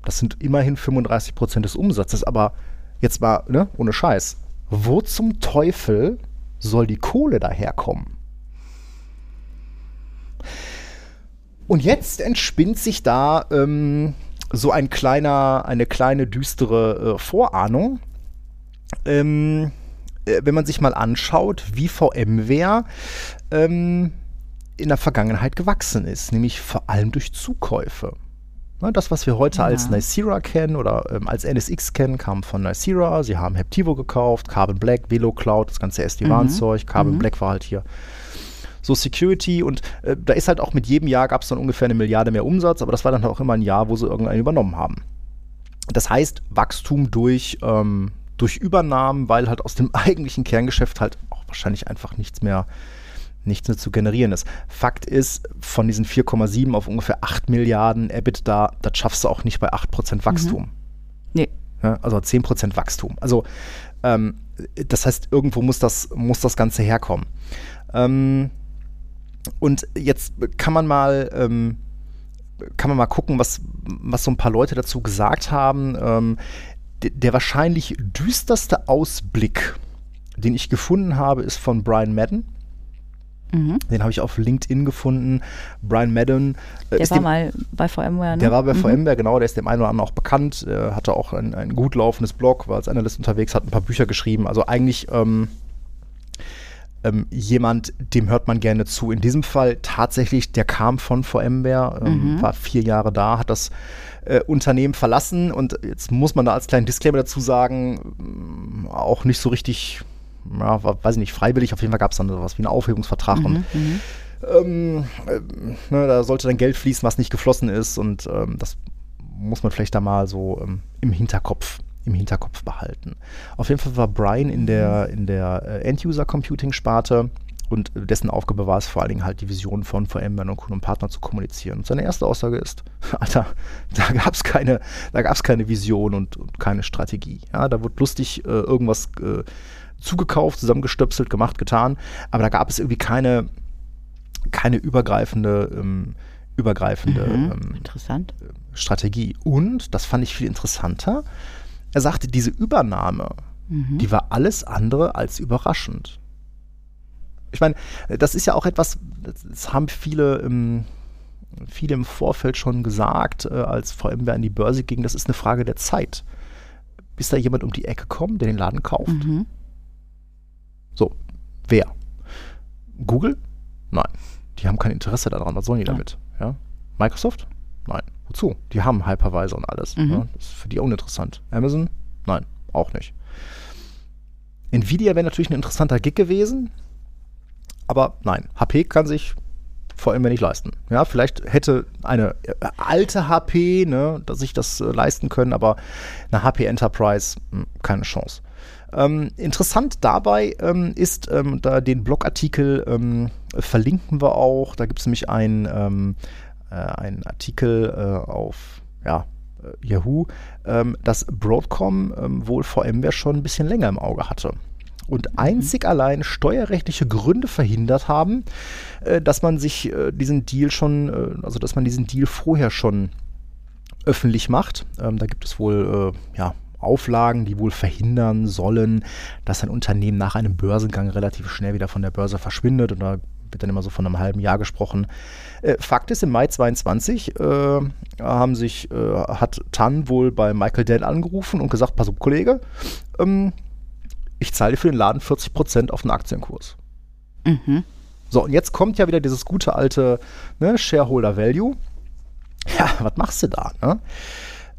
Das sind immerhin 35 Prozent des Umsatzes, aber jetzt mal, ne, ohne Scheiß. Wo zum Teufel soll die Kohle daherkommen? Und jetzt entspinnt sich da ähm, so ein kleiner, eine kleine düstere äh, Vorahnung. Ähm, äh, wenn man sich mal anschaut, wie VMware ähm, in der Vergangenheit gewachsen ist, nämlich vor allem durch Zukäufe. Ne, das, was wir heute Ja. als Nicira kennen oder ähm, als NSX kennen, kam von Nicira. Sie haben Heptivo gekauft, Carbon Black, Velo Cloud, das ganze SD-WAN-Zeug. Carbon Mhm. Black war halt hier so Security und äh, da ist halt auch mit jedem Jahr gab es dann ungefähr eine Milliarde mehr Umsatz, aber das war dann auch immer ein Jahr, wo sie irgendeinen übernommen haben. Das heißt, Wachstum durch, ähm, durch Übernahmen, weil halt aus dem *laughs* eigentlichen Kerngeschäft halt auch wahrscheinlich einfach nichts mehr, nichts mehr zu generieren ist. Fakt ist, von diesen 4,7 auf ungefähr 8 Milliarden EBITDA, das schaffst du auch nicht bei 8% Wachstum. Nee. Ja, also 10% Wachstum. Also ähm, das heißt, irgendwo muss das, muss das Ganze herkommen. Ähm, und jetzt kann man mal, ähm, kann man mal gucken, was, was so ein paar Leute dazu gesagt haben. Ähm, der wahrscheinlich düsterste Ausblick, den ich gefunden habe, ist von Brian Madden. Mhm. Den habe ich auf LinkedIn gefunden. Brian Madden. Äh, der war dem, mal bei VMware, ne? Der war bei mhm. VMware, genau. Der ist dem einen oder anderen auch bekannt. Er hatte auch ein, ein gut laufendes Blog, war als Analyst unterwegs, hat ein paar Bücher geschrieben. Also eigentlich ähm, ähm, jemand, dem hört man gerne zu. In diesem Fall tatsächlich, der kam von VMware, ähm, mhm. war vier Jahre da, hat das äh, Unternehmen verlassen und jetzt muss man da als kleinen Disclaimer dazu sagen, mm, auch nicht so richtig, ja, weiß ich nicht, freiwillig, auf jeden Fall gab es dann sowas wie einen Aufhebungsvertrag mhm, und mhm. ähm, äh, ne, da sollte dann Geld fließen, was nicht geflossen ist und ähm, das muss man vielleicht da mal so ähm, im Hinterkopf im Hinterkopf behalten. Auf jeden Fall war Brian in der, in der äh, End-User-Computing-Sparte und dessen Aufgabe war es vor allen Dingen halt die Vision von VMware und Kunden und Partner zu kommunizieren. Und seine erste Aussage ist, *laughs* Alter, da gab es keine, keine Vision und, und, keine Strategie. Ja, da wurde lustig äh, irgendwas äh, zugekauft, zusammengestöpselt, gemacht, getan, aber da gab es irgendwie keine, keine übergreifende, ähm, übergreifende mhm, ähm. Strategie. Und, das fand ich viel interessanter, er sagte, diese Übernahme, mhm. die war alles andere als überraschend. Ich meine, das ist ja auch etwas, das haben viele im, viele im Vorfeld schon gesagt, äh, als VMware an die Börse ging, das ist eine Frage der Zeit. Bis da jemand um die Ecke kommt, der den Laden kauft. Mhm. So, wer? Google? Nein. Die haben kein Interesse daran. Was sollen die ja. damit? Ja? Microsoft? Nein. Wozu? Die haben Hypervisor und alles. Mhm. Ja? Das ist für die uninteressant. Amazon? Nein, auch nicht. Nvidia wäre natürlich ein interessanter Gig gewesen, aber nein, HP kann sich vor allem nicht leisten. Ja, vielleicht hätte eine äh, alte HP ne, sich das äh, leisten können, aber eine HP Enterprise mh, hm, keine Chance. Ähm, interessant dabei ähm, ist, ähm, da den Blogartikel ähm, verlinken wir auch. Da gibt es nämlich ein, ähm, äh, einen Artikel äh, auf ja, äh, Yahoo, ähm, dass Broadcom ähm, wohl VMware schon ein bisschen länger im Auge hatte und mhm. einzig allein steuerrechtliche Gründe verhindert haben, äh, dass man sich äh, diesen Deal schon, äh, also dass man diesen Deal vorher schon öffentlich macht. Ähm, da gibt es wohl äh, ja, Auflagen, die wohl verhindern sollen, dass ein Unternehmen nach einem Börsengang relativ schnell wieder von der Börse verschwindet. Und da wird dann immer so von einem halben Jahr gesprochen. Äh, Fakt ist, im Mai 22 äh, haben sich, äh, hat Tan wohl bei Michael Dell angerufen und gesagt, pass auf, Kollege, ähm, ich zahle für den Laden 40% auf den Aktienkurs. Mhm. So, und jetzt kommt ja wieder dieses gute alte ne, Shareholder Value. Ja, was machst du da? Ne?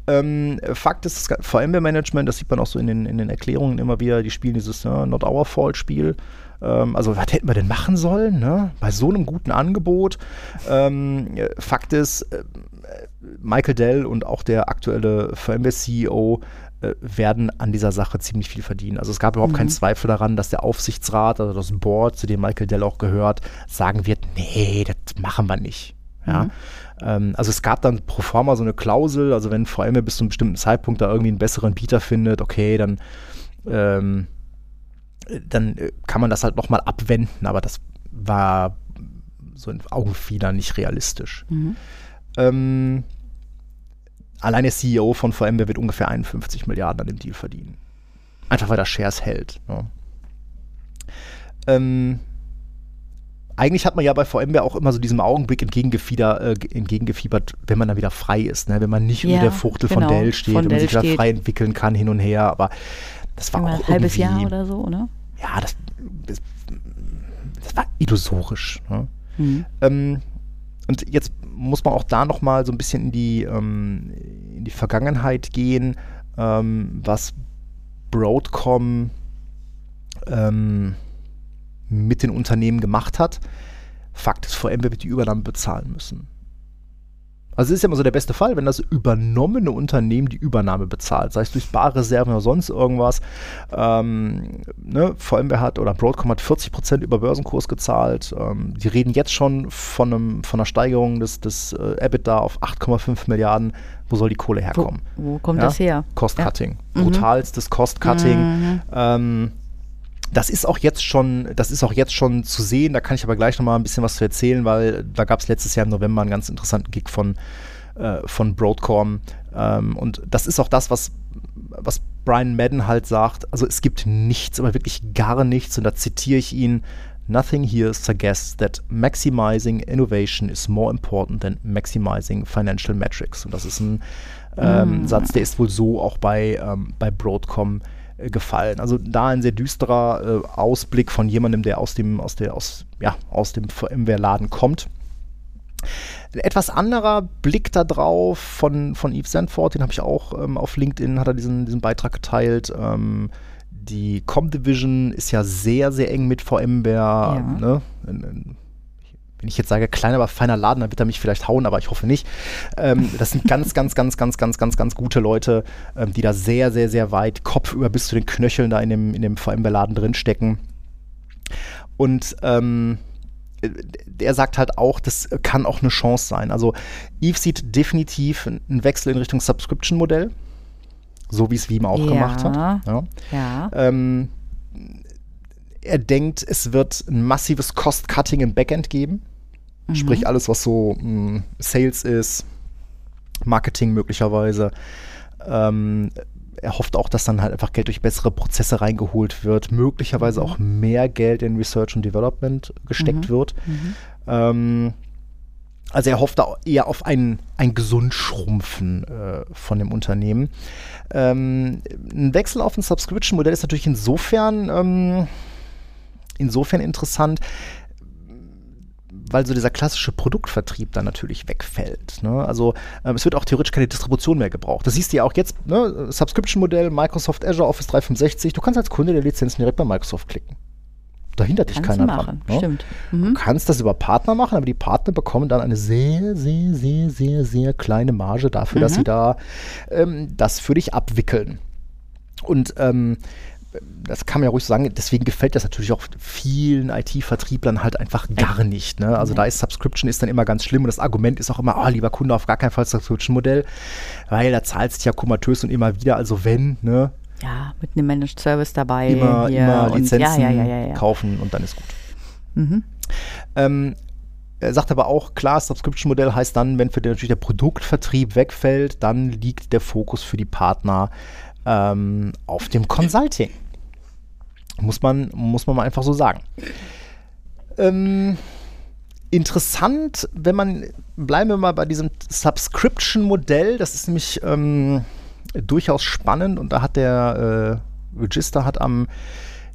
Ähm, Fakt ist, das VMware-Management, das sieht man auch so in den, in den Erklärungen immer wieder, die spielen dieses ne, Not Our Fault-Spiel. Ähm, also, was hätten wir denn machen sollen, ne? Bei so einem guten Angebot. Ähm, Fakt ist, äh, Michael Dell und auch der aktuelle VMware-CEO äh, werden an dieser Sache ziemlich viel verdienen. Also es gab überhaupt mhm. keinen Zweifel daran, dass der Aufsichtsrat, also das Board, zu dem Michael Dell auch gehört, sagen wird, nee, das machen wir nicht. Ja. Mhm. Ähm, also es gab dann pro forma so eine Klausel, also wenn VMware bis zu einem bestimmten Zeitpunkt da irgendwie einen besseren Bieter findet, okay, dann ähm, dann äh, kann man das halt nochmal abwenden, aber das war so in Augenfieder nicht realistisch. Mhm. Ähm, allein der CEO von VMware wird ungefähr 51 Milliarden an dem Deal verdienen. Einfach weil er Shares hält. Ne? Ähm, eigentlich hat man ja bei VMware auch immer so diesem Augenblick entgegengefiebert, äh, entgegengefiebert wenn man dann wieder frei ist, ne? wenn man nicht ja, unter der Fuchtel genau, von Dell steht, von wenn man sich wieder frei entwickeln kann hin und her. Aber das war auch ein halbes Jahr oder so, oder? Ja, das, das, das war illusorisch. Ne? Mhm. Ähm, und jetzt muss man auch da nochmal so ein bisschen in die, ähm, in die Vergangenheit gehen, ähm, was Broadcom ähm, mit den Unternehmen gemacht hat. Fakt ist, VMware wird die Übernahme bezahlen müssen. Also es ist ja immer so der beste Fall, wenn das übernommene Unternehmen die Übernahme bezahlt, sei es durch Barreserven oder sonst irgendwas. Ähm, ne, VMware hat oder Broadcom hat 40 Prozent über Börsenkurs gezahlt. Ähm, die reden jetzt schon von, einem, von einer Steigerung des, des äh, EBITDA auf 8,5 Milliarden. Wo soll die Kohle herkommen? Wo, wo kommt ja? das her? Cost-Cutting. Ja. Mhm. Brutalstes Cost-Cutting. Mhm. Ähm, das ist auch jetzt schon, das ist auch jetzt schon zu sehen. Da kann ich aber gleich noch mal ein bisschen was zu erzählen, weil da gab es letztes Jahr im November einen ganz interessanten Gig von, äh, von Broadcom. Ähm, und das ist auch das, was, was Brian Madden halt sagt. Also es gibt nichts, aber wirklich gar nichts. Und da zitiere ich ihn. Nothing here suggests that maximizing innovation is more important than maximizing financial metrics. Und das ist ein ähm, mm. Satz, der ist wohl so auch bei, ähm, bei Broadcom äh, gefallen. Also da ein sehr düsterer äh, Ausblick von jemandem, der aus dem, aus der, aus, ja, aus dem VMware-Laden kommt. Ein etwas anderer Blick da drauf von, von Yves Sandford, den habe ich auch ähm, auf LinkedIn, hat er diesen, diesen Beitrag geteilt. Ähm, die Com-Division ist ja sehr, sehr eng mit VMware. Ja. Ne? In, in, wenn ich jetzt sage, kleiner, aber feiner Laden, dann wird er mich vielleicht hauen, aber ich hoffe nicht. Ähm, das sind ganz, *laughs* ganz, ganz, ganz, ganz, ganz, ganz gute Leute, ähm, die da sehr, sehr, sehr weit kopfüber bis zu den Knöcheln da in dem, in dem VMware-Laden drinstecken. Und ähm, der sagt halt auch, das kann auch eine Chance sein. Also Eve sieht definitiv einen Wechsel in Richtung Subscription-Modell, so wie es Veeam auch ja. gemacht hat. Ja. ja. Ähm, er denkt, es wird ein massives Cost-Cutting im Backend geben. Mhm. Sprich, alles, was so mh, hm, Sales ist, Marketing möglicherweise. Ähm, er hofft auch, dass dann halt einfach Geld durch bessere Prozesse reingeholt wird, möglicherweise mhm. auch mehr Geld in Research und Development gesteckt mhm. wird. Mhm. Ähm, also er hofft da eher auf ein, ein Gesundschrumpfen äh, von dem Unternehmen. Ähm, ein Wechsel auf ein Subscription-Modell ist natürlich insofern ähm, insofern interessant, weil so dieser klassische Produktvertrieb dann natürlich wegfällt. Ne? Also ähm, es wird auch theoretisch keine Distribution mehr gebraucht. Das siehst du ja auch jetzt, ne? Subscription-Modell, Microsoft Azure, Office 365. Du kannst als Kunde der Lizenzen direkt bei Microsoft klicken. Da hindert dich keiner machen, dran. Ne? Stimmt. Mhm. Du kannst das über Partner machen, aber die Partner bekommen dann eine sehr, sehr, sehr, sehr, sehr kleine Marge dafür, mhm. dass sie da ähm, das für dich abwickeln. Und ähm, das kann man ja ruhig sagen, deswegen gefällt das natürlich auch vielen IT-Vertrieblern halt einfach gar nicht. Ne? Also da ist Subscription ist dann immer ganz schlimm und das Argument ist auch immer, oh, lieber Kunde, auf gar keinen Fall Subscription-Modell, weil da zahlst du ja komatös und immer wieder, also wenn, ne? Ja, mit einem Managed Service dabei. Immer, immer Lizenzen ja, ja, ja, kaufen und dann ist gut. Mhm. Ähm, er sagt aber auch, klar, Subscription-Modell heißt dann, wenn für den natürlich der Produktvertrieb wegfällt, dann liegt der Fokus für die Partner ähm, auf dem Consulting. Muss man, muss man mal einfach so sagen. Ähm, interessant, wenn man, bleiben wir mal bei diesem Subscription-Modell, das ist nämlich ähm, durchaus spannend und da hat der äh, Register hat am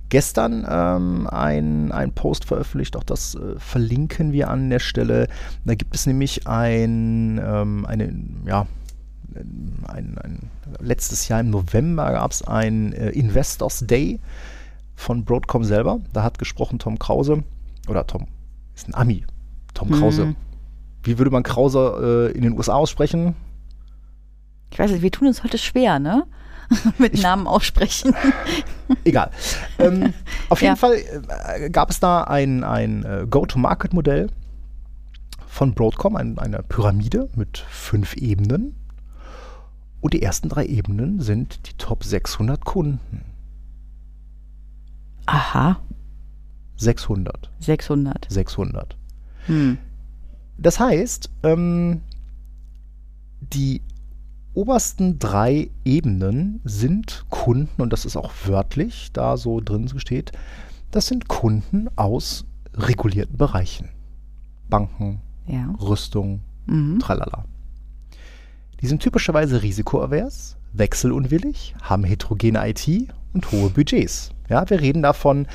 gestern ähm, ein, ein Post veröffentlicht, auch das äh, verlinken wir an der Stelle. Da gibt es nämlich ein, ähm, eine, ja, ein, ein, letztes Jahr im November gab es ein äh, Investors Day von Broadcom selber. Da hat gesprochen Tom Krause, oder Tom, ist ein Ami, Tom mhm. Krause. Wie würde man Krause äh, in den USA aussprechen? Ich weiß nicht, wir tun uns heute schwer, ne? *laughs* Mit ich, Namen aussprechen. *laughs* Egal. Ähm, auf jeden ja. Fall äh, gab es da ein, ein äh, Go-to-Market-Modell von Broadcom, ein, eine Pyramide mit fünf Ebenen. Und die ersten drei Ebenen sind die Top 600 Kunden. Aha. 600. 600. 600. Hm. Das heißt, ähm, die obersten drei Ebenen sind Kunden, und das ist auch wörtlich da so drin steht, das sind Kunden aus regulierten Bereichen. Banken, ja. Rüstung, mhm. tralala. Die sind typischerweise risikoavers, wechselunwillig, haben heterogene IT und hohe Budgets. Ja, wir reden davon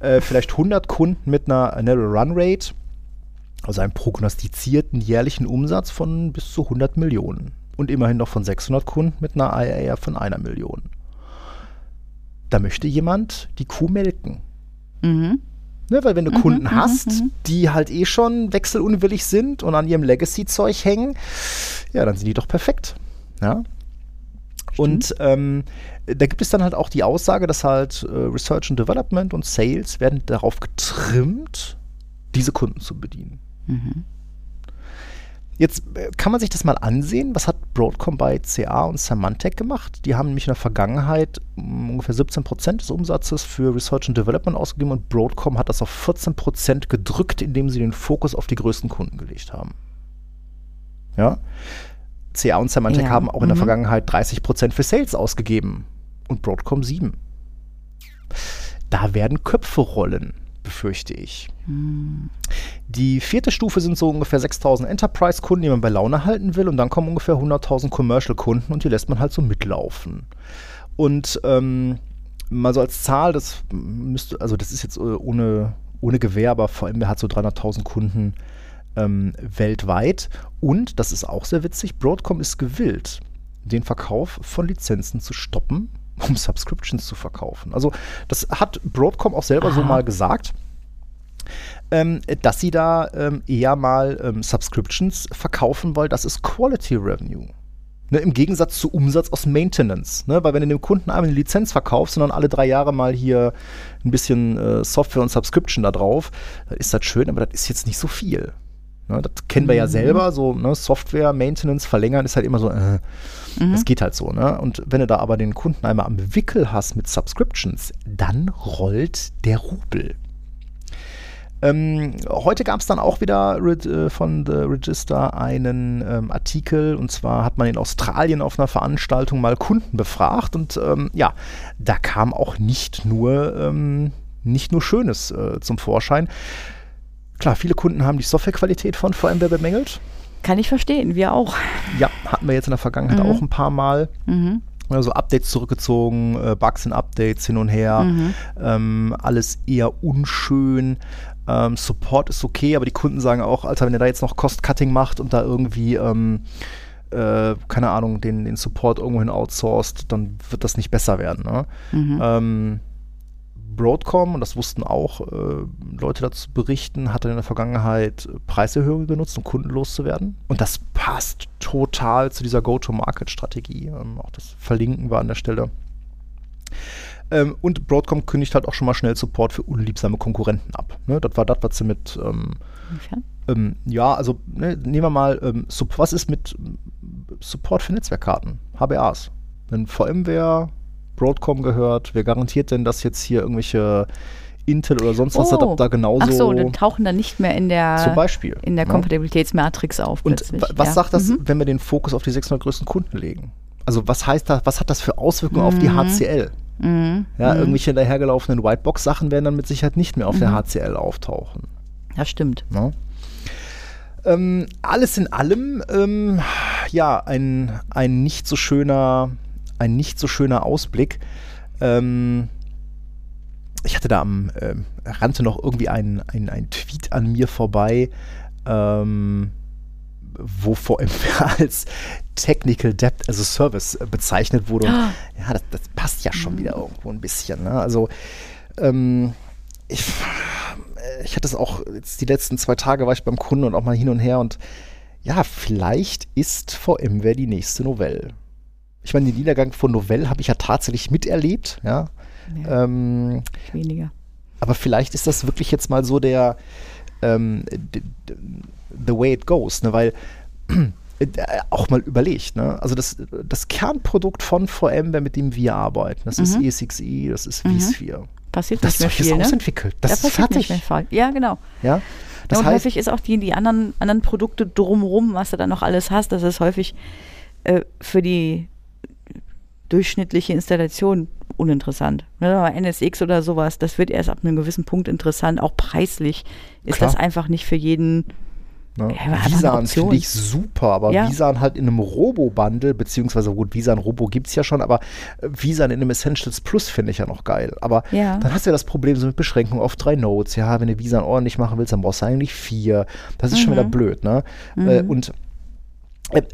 äh, vielleicht 100 Kunden mit einer Narrow Run Rate, also einem prognostizierten jährlichen Umsatz von bis zu 100 Millionen und immerhin noch von 600 Kunden mit einer IAR von einer Million. Da möchte jemand die Kuh melken. Mhm. Ne, weil wenn du Mhm, Kunden mhm, hast, mhm. die halt eh schon wechselunwillig sind und an ihrem Legacy-Zeug hängen, ja, dann sind die doch perfekt. Ja. Und ähm, da gibt es dann halt auch die Aussage, dass halt äh, Research and Development und Sales werden darauf getrimmt, diese Kunden zu bedienen. Mhm. Jetzt äh, kann man sich das mal ansehen. Was hat Broadcom bei CA und Symantec gemacht? Die haben nämlich in der Vergangenheit mh, ungefähr 17 Prozent des Umsatzes für Research and Development ausgegeben und Broadcom hat das auf 14 Prozent gedrückt, indem sie den Fokus auf die größten Kunden gelegt haben. Ja. CA und Symantec Ja, haben auch in der mhm. Vergangenheit 30 Prozent für Sales ausgegeben und Broadcom 7. Da werden Köpfe rollen, befürchte ich. Die vierte Stufe sind so ungefähr 6000 Enterprise-Kunden, die man bei Laune halten will. Und dann kommen ungefähr 100.000 Commercial-Kunden und die lässt man halt so mitlaufen. Und ähm, mal so als Zahl, das müsste, also das ist jetzt äh, ohne, ohne Gewehr, aber vor allem hat so 300.000 Kunden ähm, weltweit. Und, das ist auch sehr witzig, Broadcom ist gewillt, den Verkauf von Lizenzen zu stoppen, *laughs* um Subscriptions zu verkaufen. Also das hat Broadcom auch selber so Aha. mal gesagt ähm, dass sie da ähm, eher mal ähm, Subscriptions verkaufen, weil das ist Quality Revenue. Ne, Im Gegensatz zu Umsatz aus Maintenance. Ne? Weil wenn du dem Kunden einmal eine Lizenz verkaufst und dann alle drei Jahre mal hier ein bisschen äh, Software und Subscription da drauf, dann ist das schön, aber das ist jetzt nicht so viel. Ne? Das kennen wir ja selber, so ne? Software, Maintenance, verlängern ist halt immer so, äh, das geht halt so. Ne? Und wenn du da aber den Kunden einmal am Wickel hast mit Subscriptions, dann rollt der Rubel. Ähm, heute gab es dann auch wieder äh, von The Register einen ähm, Artikel und zwar hat man in Australien auf einer Veranstaltung mal Kunden befragt und ähm, ja, da kam auch nicht nur, ähm, nicht nur Schönes äh, zum Vorschein. Klar, viele Kunden haben die Softwarequalität von VMware bemängelt. Kann ich verstehen, wir auch. Ja, hatten wir jetzt in der Vergangenheit Mhm. auch ein paar Mal. Mhm. Also Updates zurückgezogen, äh, Bugs in Updates hin und her, Mhm. ähm, alles eher unschön. Ähm, Support ist okay, aber die Kunden sagen auch, Alter, wenn ihr da jetzt noch Cost-Cutting macht und da irgendwie, ähm, äh, keine Ahnung, den, den Support irgendwohin outsourced, dann wird das nicht besser werden. Ne? Mhm. Broadcom, und das wussten auch äh, Leute dazu berichten, hat in der Vergangenheit Preiserhöhungen genutzt, um Kunden loszuwerden. Und das passt total zu dieser Go-to-Market-Strategie. Ähm, auch das verlinken wir an der Stelle. Ähm, und Broadcom kündigt halt auch schon mal schnell Support für unliebsame Konkurrenten ab. Ne? Das war das, was sie mit ähm, Inwiefern? ähm, ja, also ne, nehmen wir mal, ähm, was ist mit ähm, Support für Netzwerkkarten, HBAs? Wenn VMware Broadcom gehört, wer garantiert denn, dass jetzt hier irgendwelche Intel oder sonst was Oh. da genauso Ach so, dann tauchen dann nicht mehr in der, zum Beispiel? in der ne? Kompatibilitätsmatrix auf Und plötzlich. wa- was ja. sagt das, Mhm. wenn wir den Fokus auf die 600 größten Kunden legen? Also was heißt das, was hat das für Auswirkungen auf die Mhm. HCL? Mhm. Ja, Mhm. irgendwelche hinterhergelaufenen Whitebox-Sachen werden dann mit Sicherheit nicht mehr auf der Mhm. HCL auftauchen. Das stimmt. Ne? Ähm, alles in allem, ähm, ja, ein, ein nicht so schöner, ein nicht so schöner Ausblick. Ähm, ich hatte da am ähm, rannte noch irgendwie ein, ein, ein Tweet an mir vorbei, ähm, wo vor allem *laughs* als Technical Debt as a Service äh, bezeichnet wurde. Und Ah. ja, das, das passt ja schon wieder irgendwo ein bisschen. Ne? Also ähm, ich, ich hatte es auch jetzt die letzten zwei Tage war ich beim Kunden und auch mal hin und her und ja, vielleicht ist VMware die nächste Novelle. Ich meine, den Niedergang von Novell habe ich ja tatsächlich miterlebt, ja. Ja, Ähm, weniger. aber vielleicht ist das wirklich jetzt mal so der ähm, the way it goes, ne? weil äh, auch mal überlegt, ne? Also das, das Kernprodukt von VMware, mit dem wir arbeiten, das ist Mhm. E6E, das ist Mhm. vSphere. Passiert Das nicht mehr viel, ne? ausentwickelt. Das Da ist fertig. Ja, genau. Ja? Das und häufig ist auch die, die anderen, anderen Produkte drumherum, was du dann noch alles hast, das ist häufig äh, für die durchschnittliche Installation uninteressant. Ne, NSX oder sowas, das wird erst ab einem gewissen Punkt interessant. Auch preislich ist Klar. das einfach nicht für jeden. Ne? Ja, Visan finde ich super, aber Ja. Visan halt in einem Robo-Bundle, beziehungsweise gut, Visan Robo gibt es ja schon, aber äh, Visan in einem Essentials Plus finde ich ja noch geil. Aber Ja. dann hast du ja das Problem so mit Beschränkung auf drei Nodes. Ja, wenn du Visan ordentlich machen willst, dann brauchst du eigentlich vier. Das ist schon Mhm. wieder blöd, ne? Äh, und Äh,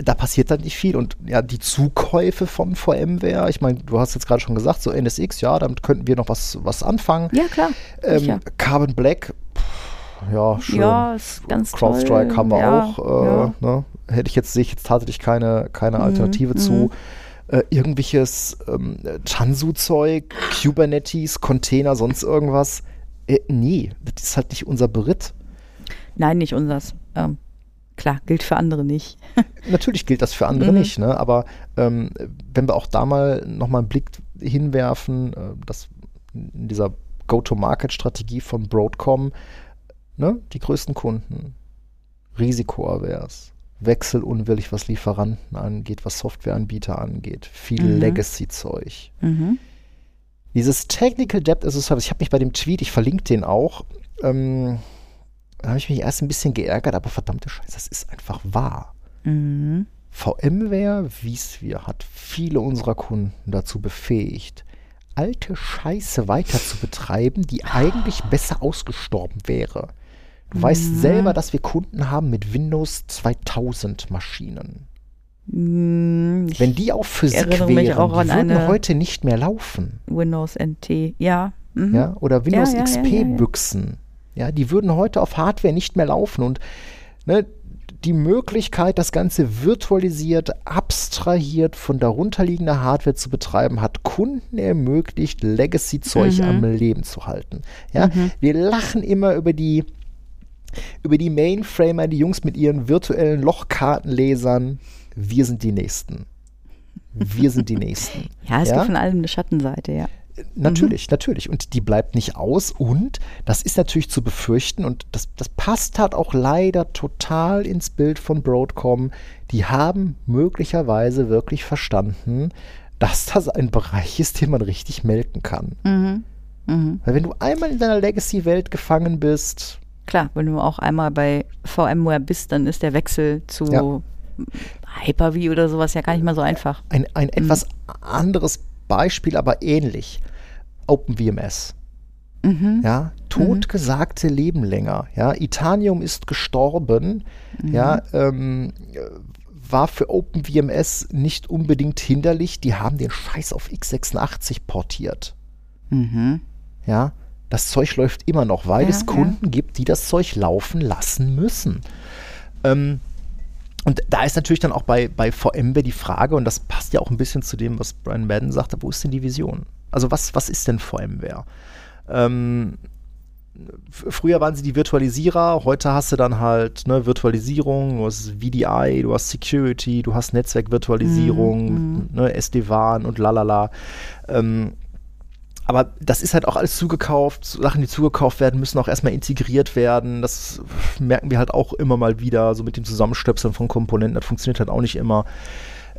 da passiert dann nicht viel und ja, die Zukäufe von VMware, ich meine, du hast jetzt gerade schon gesagt, so NSX, ja, damit könnten wir noch was, was anfangen. Ja, klar. Ähm. Carbon Black, pff, ja, schön. Ja, ist ganz CrowdStrike haben wir Ja, auch. Äh, ja. ne? Hätte ich jetzt, sehe ich jetzt tatsächlich keine, keine Mhm, Alternative mhm. zu. Äh, irgendwelches ähm, Tanzu-Zeug, Kubernetes, Container, sonst irgendwas. Äh, nee, das ist halt nicht unser Beritt. Nein, nicht unseres. Ähm, klar, gilt für andere nicht. *laughs* Natürlich gilt das für andere Mhm. nicht, ne? aber ähm, wenn wir auch da mal nochmal einen Blick hinwerfen, äh, dass in dieser Go-to-Market-Strategie von Broadcom, ne, die größten Kunden, risikoavers, wechselunwillig, was Lieferanten angeht, was Softwareanbieter angeht, viel Mhm. Legacy-Zeug. Mhm. Dieses Technical Debt as a Service, ich habe mich bei dem Tweet, ich verlinke den auch, ähm, da habe ich mich erst ein bisschen geärgert, aber verdammte Scheiße, das ist einfach wahr. Mhm. VMware, vSphere, hat viele unserer Kunden dazu befähigt, alte Scheiße weiter zu betreiben, die eigentlich besser ausgestorben wäre. Du weißt selber, dass wir Kunden haben mit Windows 2000 Maschinen. Mm, ich Wenn die auf Physik mich wären, auch die würden heute nicht mehr laufen. Windows NT, ja. Mhm. Ja, oder Windows ja, ja. XP-Büchsen. Ja, die würden heute auf Hardware nicht mehr laufen. Und ne, die Möglichkeit, das Ganze virtualisiert, abstrahiert von darunterliegender Hardware zu betreiben, hat Kunden ermöglicht, Legacy-Zeug Mhm. am Leben zu halten. Ja, wir lachen immer über die über die Mainframer, die Jungs mit ihren virtuellen Lochkartenlesern. Wir sind die Nächsten. Wir sind die Nächsten. *laughs* Ja, es Ja? gibt von allem eine Schattenseite, ja. Natürlich, natürlich. Und die bleibt nicht aus. Und das ist natürlich zu befürchten. Und das, das passt halt auch leider total ins Bild von Broadcom. Die haben möglicherweise wirklich verstanden, dass das ein Bereich ist, den man richtig melken kann. Mhm. Mhm. Weil wenn du einmal in deiner Legacy-Welt gefangen bist, Klar, wenn du auch einmal bei VMware bist, dann ist der Wechsel zu Ja. Hyper-V oder sowas ja gar nicht mal so einfach. ein, ein etwas anderes Beispiel, aber ähnlich. OpenWMS. Mhm. Ja, totgesagte leben länger. Ja, Itanium ist gestorben. Ja, ähm, äh, war für OpenWMS nicht unbedingt hinderlich. Die haben den Scheiß auf x86 portiert. Mhm. Ja, das Zeug läuft immer noch, weil Ja, es ja. Kunden gibt, die das Zeug laufen lassen müssen. Ähm, und da ist natürlich dann auch bei, bei VMware die Frage, und das passt ja auch ein bisschen zu dem, was Brian Madden sagte, wo ist denn die Vision? Also was, was ist denn VMware? Ähm, früher waren sie die Virtualisierer, heute hast du dann halt ne, Virtualisierung, du hast VDI, du hast Security, du hast Netzwerkvirtualisierung, ne, SD-WAN und lalala. Ähm, aber das ist halt auch alles zugekauft. Sachen, die zugekauft werden, müssen auch erstmal integriert werden. Das merken wir halt auch immer mal wieder, so mit dem Zusammenstöpseln von Komponenten. Das funktioniert halt auch nicht immer.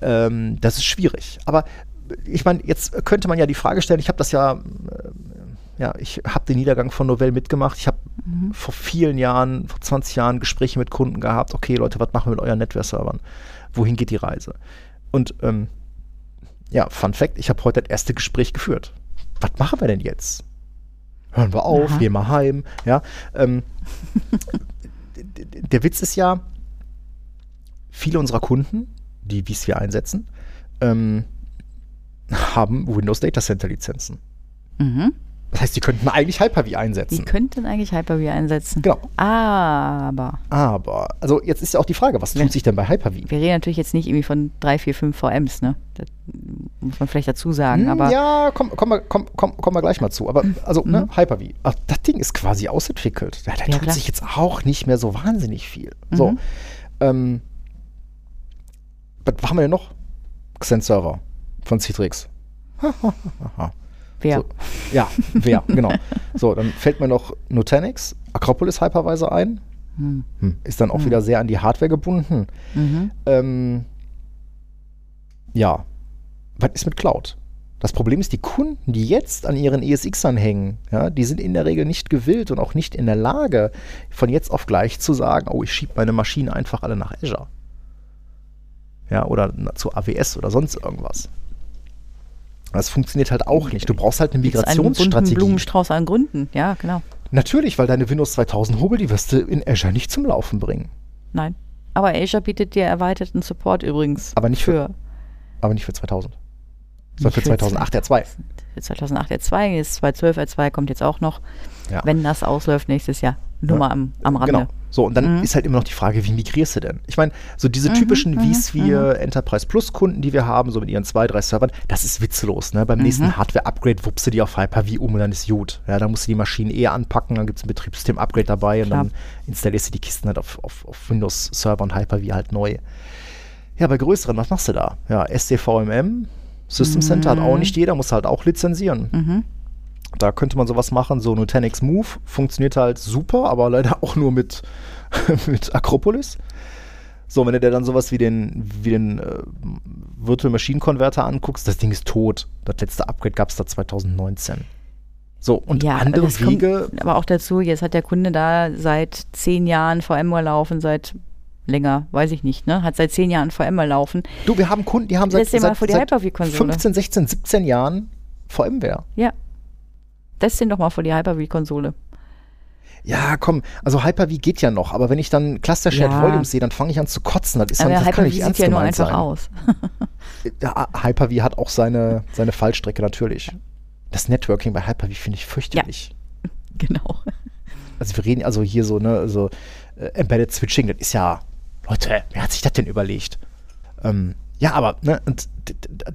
Ähm, das ist schwierig. Aber ich meine, jetzt könnte man ja die Frage stellen, ich habe das ja, äh, ja, ich habe den Niedergang von Novell mitgemacht. Ich habe vor vielen Jahren, vor 20 Jahren Gespräche mit Kunden gehabt. Okay, Leute, was machen wir mit euren Netware-Servern? Wohin geht die Reise? Und ähm, ja, Fun Fact, ich habe heute das erste Gespräch geführt. Was machen wir denn jetzt? Hören wir auf, Aha. gehen wir heim, ja. Ähm, der Witz ist ja, viele unserer Kunden, die vSphere einsetzen, ähm, haben Windows Data Center Lizenzen. Mhm. Das heißt, die könnten eigentlich Hyper-V Die einsetzen. könnten eigentlich Hyper-V einsetzen. Genau. Aber Aber, also jetzt ist ja auch die Frage, was tut sich denn bei Hyper-V? wir reden natürlich jetzt nicht irgendwie von drei, vier, fünf VMs, ne? Das muss man vielleicht dazu sagen. Hm, aber ja, kommen komm, wir- komm, komm, kommen wir gleich mal zu. Aber also, ne, Hyper-V. Ach, das Ding ist quasi ausentwickelt. Ja, da Ja, tut klar. sich jetzt auch nicht mehr so wahnsinnig viel. So. Mhm. Ähm, was haben wir denn noch? Xen-Server von Citrix. *laughs* wer? So, ja, wer, *laughs* genau. So, dann fällt mir noch Nutanix, Acropolis Hypervisor ein. Hm. Hm, ist dann auch wieder sehr an die Hardware gebunden. Mhm. Ähm, ja, was ist mit Cloud? Das Problem ist, die Kunden, die jetzt an ihren ESXern hängen, ja, die sind in der Regel nicht gewillt und auch nicht in der Lage, von jetzt auf gleich zu sagen, oh, ich schiebe meine Maschinen einfach alle nach Azure. Ja, oder zu AWS oder sonst irgendwas. Das funktioniert halt auch nicht. Du brauchst halt eine Gibt's einen Migrationsstrategie. Blumenstrauß an Gründen. Ja, genau. Natürlich, weil deine Windows 2000 Hobel, die wirst du in Azure nicht zum Laufen bringen. Nein. Aber Azure bietet dir erweiterten Support übrigens. Aber nicht für- für, Aber nicht für 2000. Sondern für Nicht für 2008 der 2. für 2008 R2, jetzt 2012 R2 kommt jetzt auch noch, Ja. wenn das ausläuft nächstes Jahr. Nur Ja. mal am, am Rande. Genau. So, und dann Mhm. ist halt immer noch die Frage, wie migrierst du denn? Ich meine, so diese typischen mhm, vSphere Enterprise Plus Kunden, die wir haben, so mit ihren zwei, drei Servern, das ist witzlos. Ne? Beim Mhm. nächsten Hardware-Upgrade wuppst du die auf Hyper-V um und dann ist gut. Ja, dann musst du die Maschinen eher anpacken, dann gibt es ein Betriebssystem-Upgrade dabei und Klar. dann installierst du die Kisten halt auf, auf, auf Windows-Server und Hyper-V halt neu. Ja, bei größeren, was machst du da? Ja, SCVMM, System Center hat auch nicht jeder, muss halt auch lizenzieren. Mhm. Da könnte man sowas machen, so Nutanix Move funktioniert halt super, aber leider auch nur mit, *laughs* mit Acropolis. So, wenn du dir dann sowas wie den, wie den äh, Virtual Machine Converter anguckst, das Ding ist tot. Das letzte Upgrade gab es da 2019. So, und Ja, andere das kommt Wege, aber auch dazu, jetzt hat der Kunde da seit zehn Jahren VMware laufen, seit länger, weiß ich nicht, ne? Hat seit zehn Jahren VMware laufen. du, wir haben Kunden, die haben seit, seit, seit Hyper-V-Konsole. 15, 16, 17 Jahren VMware. Ja. Das sind doch mal vor die Hyper-V-Konsole. Ja, komm, also Hyper-V geht ja noch, aber wenn ich dann Cluster Shared Ja. Volumes sehe, dann fange ich an zu kotzen. Das, ist dann, Aber das kann nicht sieht ernst ja nur einfach sein. aus. *laughs* Ja, Hyper-V hat auch seine, seine Fallstrecke natürlich. Das Networking bei Hyper-V finde ich fürchterlich. *laughs* genau. Also wir reden also hier so, ne, so äh, Embedded Switching, das ist ja, Leute, wer hat sich das denn überlegt? Ähm, ja, aber, ne,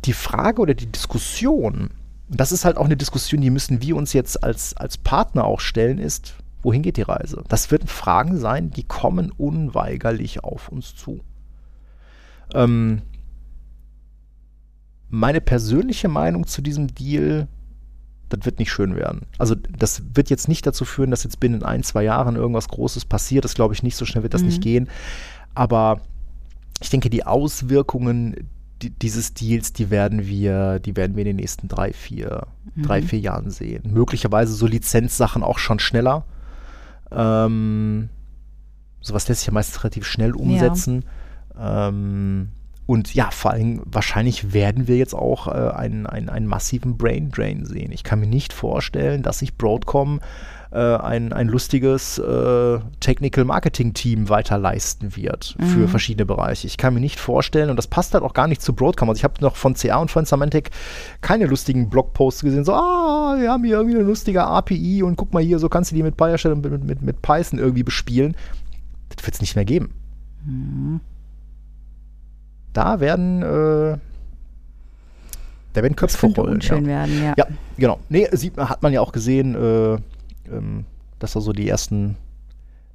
die Frage oder die Diskussion, und das ist halt auch eine Diskussion, die müssen wir uns jetzt als, als Partner auch stellen, ist, wohin geht die Reise? Das werden Fragen sein, die kommen unweigerlich auf uns zu. Ähm, meine persönliche Meinung zu diesem Deal, das wird nicht schön werden. Also das wird jetzt nicht dazu führen, dass jetzt binnen ein, zwei Jahren irgendwas Großes passiert. Das glaube ich nicht, so schnell wird das Mhm. nicht gehen. Aber ich denke, die Auswirkungen di- dieses Deals, die werden wir, die werden wir in den nächsten drei, vier, drei, vier Jahren sehen. Möglicherweise so Lizenzsachen auch schon schneller. Ähm, sowas lässt sich ja meistens relativ schnell umsetzen. Ähm, und ja, vor allem wahrscheinlich werden wir jetzt auch äh, einen, einen, einen massiven Brain Drain sehen. Ich kann mir nicht vorstellen, dass sich Broadcom äh, ein, ein lustiges äh, Technical Marketing Team weiter leisten wird für verschiedene Bereiche. Ich kann mir nicht vorstellen, und das passt halt auch gar nicht zu Broadcom. Also ich habe noch von CA und von Symantec keine lustigen Blogposts gesehen, so, ah, wir haben hier irgendwie eine lustige API und guck mal hier, so kannst du die mit PyShell und mit, mit, mit Python irgendwie bespielen. Das wird es nicht mehr geben. Da werden, äh, da werden Köpfe rollen. unschön ja. werden, ja. Ja, genau. Nee, sieht, man- hat man ja auch gesehen, äh, ähm, dass da so die ersten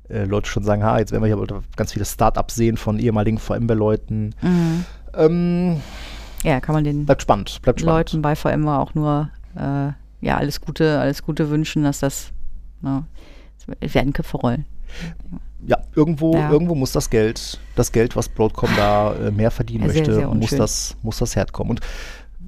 äh, Leute schon sagen, ha, jetzt werden wir hier ganz viele Startups sehen von ehemaligen VMware-Leuten. Mhm. Ähm, Ja, kann man den bleibt spannend, bleibt spannend. Leuten bei VMware auch nur äh, ja, alles Gute, alles Gute wünschen, dass das, na, es werden Köpfe rollen. Ja, irgendwo, Ja. irgendwo muss das Geld, das Geld, was Broadcom da äh, mehr verdienen sehr, möchte, sehr muss das, muss das herkommen. Und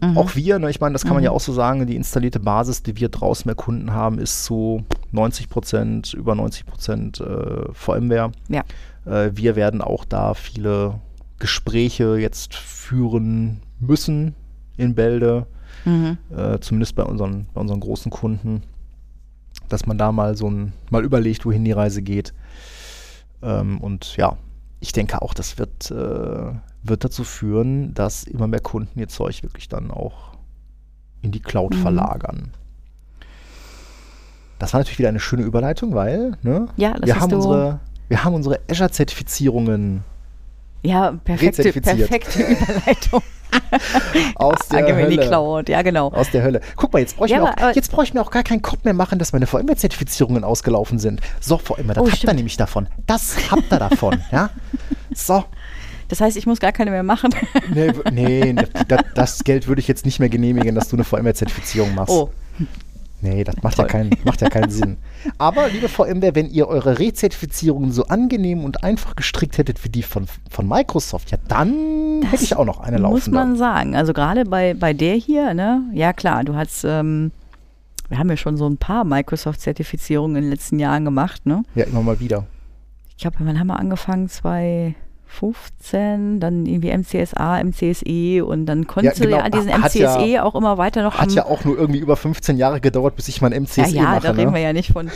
Mhm. auch wir, ne, ich meine, das kann man Mhm. ja auch so sagen, die installierte Basis, die wir draußen erkunden haben, ist zu 90 Prozent, über 90 Prozent äh, VMware. Ja. Äh, wir werden auch da viele Gespräche jetzt führen müssen in Bälde, Mhm. äh, zumindest bei unseren, bei unseren großen Kunden, dass man da mal so ein, mal überlegt, wohin die Reise geht. Ähm, und ja, ich denke auch, das wird, äh, wird dazu führen, dass immer mehr Kunden ihr Zeug wirklich dann auch in die Cloud Mhm. verlagern. Das war natürlich wieder eine schöne Überleitung, weil ne, Ja, wir, haben unsere, wir haben unsere Azure-Zertifizierungen Ja, perfekte, perfekte Überleitung. *laughs* aus der mir die Hölle. Cloud, ja genau. Aus der Hölle. Guck mal, jetzt brauche ich, Ja, mir auch- jetzt brauch ich mir auch gar keinen Kopf mehr machen, dass meine VMware-Zertifizierungen ausgelaufen sind. So, VMware, das Oh, habt ihr nämlich davon. Das habt ihr davon, *laughs* ja? So. Das heißt, ich muss gar keine mehr machen. *laughs* Nee, nee das, das Geld würde ich jetzt nicht mehr genehmigen, dass du eine VMware-Zertifizierung machst. Oh, Nee, das macht ja, keinen, macht ja keinen Sinn. Aber, liebe VMware, wenn ihr eure Rezertifizierungen so angenehm und einfach gestrickt hättet wie die von, von Microsoft, ja, dann hätte ich auch noch eine muss laufende. man sagen. Also gerade bei, bei der hier, ne? Ja klar, du hast, ähm, wir haben ja schon so ein paar Microsoft-Zertifizierungen in den letzten Jahren gemacht, ne? Ja, immer mal wieder. Ich glaube, wann haben wir angefangen? 2015 15, dann irgendwie MCSA, MCSE und dann konntest Ja, genau. du ja diesen Hat MCSE ja- auch immer weiter noch Hat ja auch nur irgendwie über 15 Jahre gedauert, bis ich mein MCSE ja, ja, mache. da reden ne? wir ja nicht von.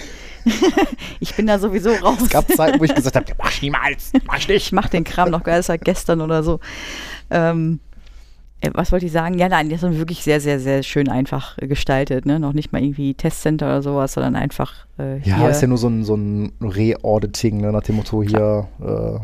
*laughs* ich bin da sowieso raus. Es gab Zeiten, wo ich gesagt habe, *laughs* mach niemals, mach ich ich nicht. mach den Kram noch geil, seit gestern oder so. Ähm, äh, was wollte ich sagen? Ja, nein, die sind wirklich sehr, sehr, sehr schön einfach gestaltet. Ne? Noch nicht mal irgendwie Testcenter oder sowas, sondern einfach äh, Ja, ist ja nur so ein, so ein Re-Auditing, ne, nach dem Motto hier äh,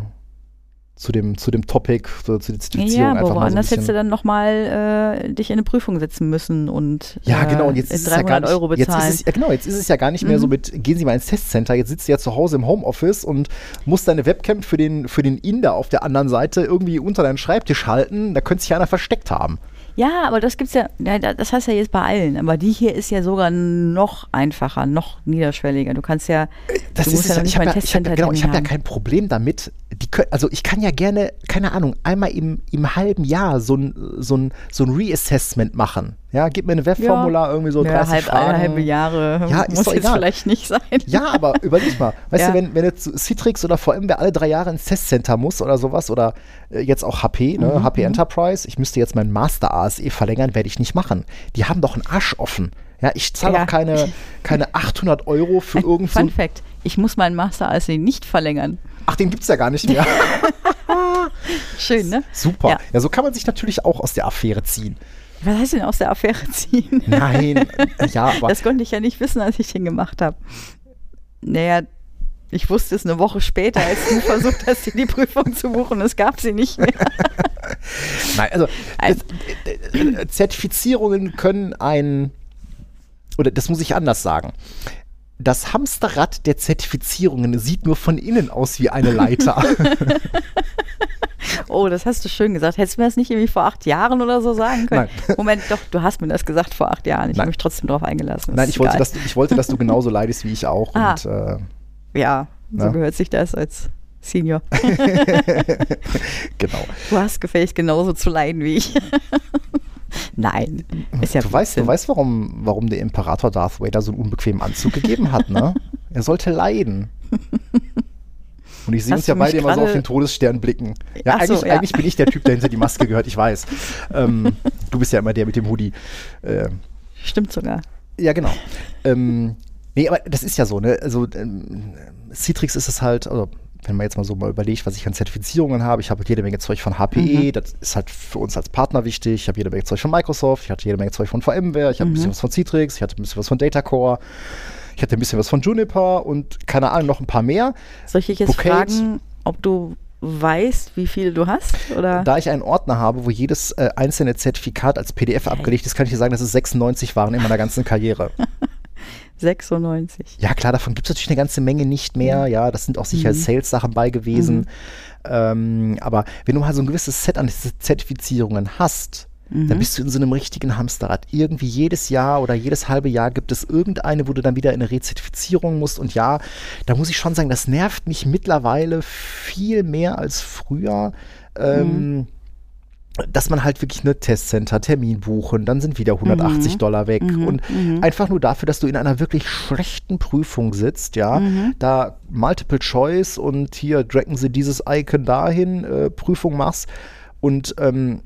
zu, dem, zu dem Topic, so, zu der Zertifizierung ja, mal so woanders hättest du dann nochmal äh, dich in eine Prüfung setzen müssen und Ja, äh, genau, und jetzt ist es ja 300 gar nicht, Euro jetzt bezahlen. ist es, ja, genau, jetzt ist es ja gar nicht mehr so Mhm. mit, gehen Sie mal ins Testcenter, jetzt sitzt du ja zu Hause im Homeoffice und musst deine Webcam für den, für den Inder auf der anderen Seite irgendwie unter deinen Schreibtisch halten, da könnte sich einer versteckt haben. Ja, aber das gibt's ja, ja, da- das du ja jetzt bei allen. Aber die hier ist ja sogar noch einfacher, noch niederschwelliger. Du kannst ja, Das du ist ja ja, ich habe ja, ich hab ja, genau, ich hab ja kein Problem damit. Die können, also ich kann ja gerne, keine Ahnung, einmal im, im halben Jahr so ein, so ein, so ein Reassessment machen. Ja, gib mir ein Webformular, irgendwie so ja, 30 halb, Fragen. halbe Jahre Ja, muss jetzt egal. vielleicht nicht sein. Ja, aber überleg mal, *laughs* weißt Ja. du, wenn, wenn jetzt Citrix oder VMware alle drei Jahre ins Testcenter muss oder sowas oder äh, jetzt auch HP, ne, Mhm, HP Enterprise, ich müsste jetzt meinen Master ASE verlängern, werde ich nicht machen. Die haben doch einen Arsch offen. Ja, ich zahle Ja. auch keine, *laughs* keine 800 Euro für Ein irgend so Fun ein, Fact, ich muss meinen Master als nicht verlängern. Ach, den gibt's ja gar nicht mehr. *laughs* Schön, ne? Super. Ja. Ja. so kann man sich natürlich auch aus der Affäre ziehen. Was heißt denn aus der Affäre ziehen? Nein, *laughs* ja, aber Das konnte ich ja nicht wissen, als ich den gemacht habe. Naja, ich wusste es eine Woche später, als du *laughs* versucht hast, dir die Prüfung zu buchen. Es gab sie nicht mehr. *laughs* Nein, also äh, äh, Zertifizierungen können ein, oder das muss ich anders sagen. Das Hamsterrad der Zertifizierungen sieht nur von innen aus wie eine Leiter. *laughs* Oh, das hast du schön gesagt. Hättest du mir das nicht irgendwie vor acht Jahren oder so sagen können? Nein. *laughs* Moment, doch, du hast mir das gesagt vor acht Jahren. Ich Nein. habe mich trotzdem darauf eingelassen. Nein, Ist ich wollte, dass du, ich wollte, dass du genauso leidest wie ich auch. Ah. Und, äh, Ja, so Ja. gehört sich das als Senior. *laughs* genau. Du hast gefälligst genauso zu leiden wie ich. Nein, ist ja Du weißt, du Blödsinn. weißt warum, warum der Imperator Darth Vader so einen unbequemen Anzug gegeben hat, ne? *laughs* Er sollte leiden. Und ich sehe uns ja du beide immer so auf den Todesstern blicken. Ja, so, eigentlich, ja. eigentlich bin ich der Typ, der hinter die Maske gehört, ich weiß. Ähm, du bist ja immer der mit dem Hoodie. Äh, Stimmt sogar. ja, genau. Ähm, nee, aber das ist ja so, ne? Also ähm, Citrix ist es halt, also wenn man jetzt mal so mal überlegt, was ich an Zertifizierungen habe, ich habe jede Menge Zeug von HPE, Mhm. das ist halt für uns als Partner wichtig, ich habe jede Menge Zeug von Microsoft, ich hatte jede Menge Zeug von VMware, ich habe ein Mhm. bisschen was von Citrix, ich hatte ein bisschen was von Datacore, ich hatte ein bisschen was von Juniper und keine Ahnung, noch ein paar mehr. Soll ich dich jetzt Bouquet. fragen, ob du weißt, wie viele du hast? Oder? Da ich einen Ordner habe, wo jedes äh, einzelne Zertifikat als PDF abgelegt ist, kann ich dir sagen, dass es 96 waren in meiner ganzen Karriere. *laughs* 96. Ja, klar, davon gibt es natürlich eine ganze Menge nicht mehr. Ja, das sind auch sicher Mhm. Sales-Sachen bei gewesen. Ähm, aber wenn du mal so ein gewisses Set an Zertifizierungen hast, Mhm. dann bist du in so einem richtigen Hamsterrad. Irgendwie jedes Jahr oder jedes halbe Jahr gibt es irgendeine, wo du dann wieder in eine Rezertifizierung musst. Und ja, da muss ich schon sagen, das nervt mich mittlerweile viel mehr als früher. Ähm, dass man halt wirklich eine Testcenter, Termin buchen, dann sind wieder 180 Mhm. Dollar weg. Mhm, Und mhm. einfach nur dafür, dass du in einer wirklich schlechten Prüfung sitzt, ja, Mhm. da Multiple Choice und hier dracken sie dieses Icon dahin, äh, Prüfung machst und ähm,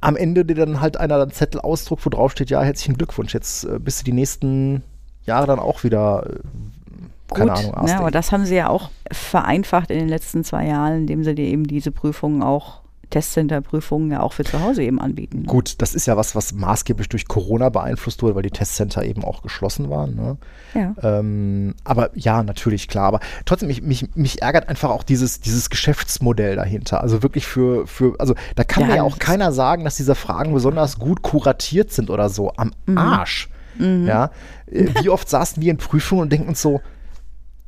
am, Ende dir dann halt einer einen Zettel ausdruckt, wo drauf steht, ja, herzlichen Glückwunsch, jetzt äh, bist du die nächsten Jahre dann auch wieder, äh, keine Gut, Ahnung, ne, ASD. aber das haben sie ja auch vereinfacht in den letzten zwei Jahren, indem sie dir eben diese Prüfungen auch, Testcenter-Prüfungen ja auch für zu Hause eben anbieten. Gut, das ist ja was, was maßgeblich durch Corona beeinflusst wurde, weil die Testcenter eben auch geschlossen waren. Ne? Ja. Ähm, aber ja, natürlich, klar. Aber trotzdem, mich, mich, mich ärgert einfach auch dieses, dieses Geschäftsmodell dahinter. Also wirklich für, für also da kann Ja, mir ja auch keiner sagen, dass diese Fragen besonders gut kuratiert sind oder so. Am Mhm. Arsch. Ja. Äh, Wie oft saßen wir in Prüfungen und denken uns so,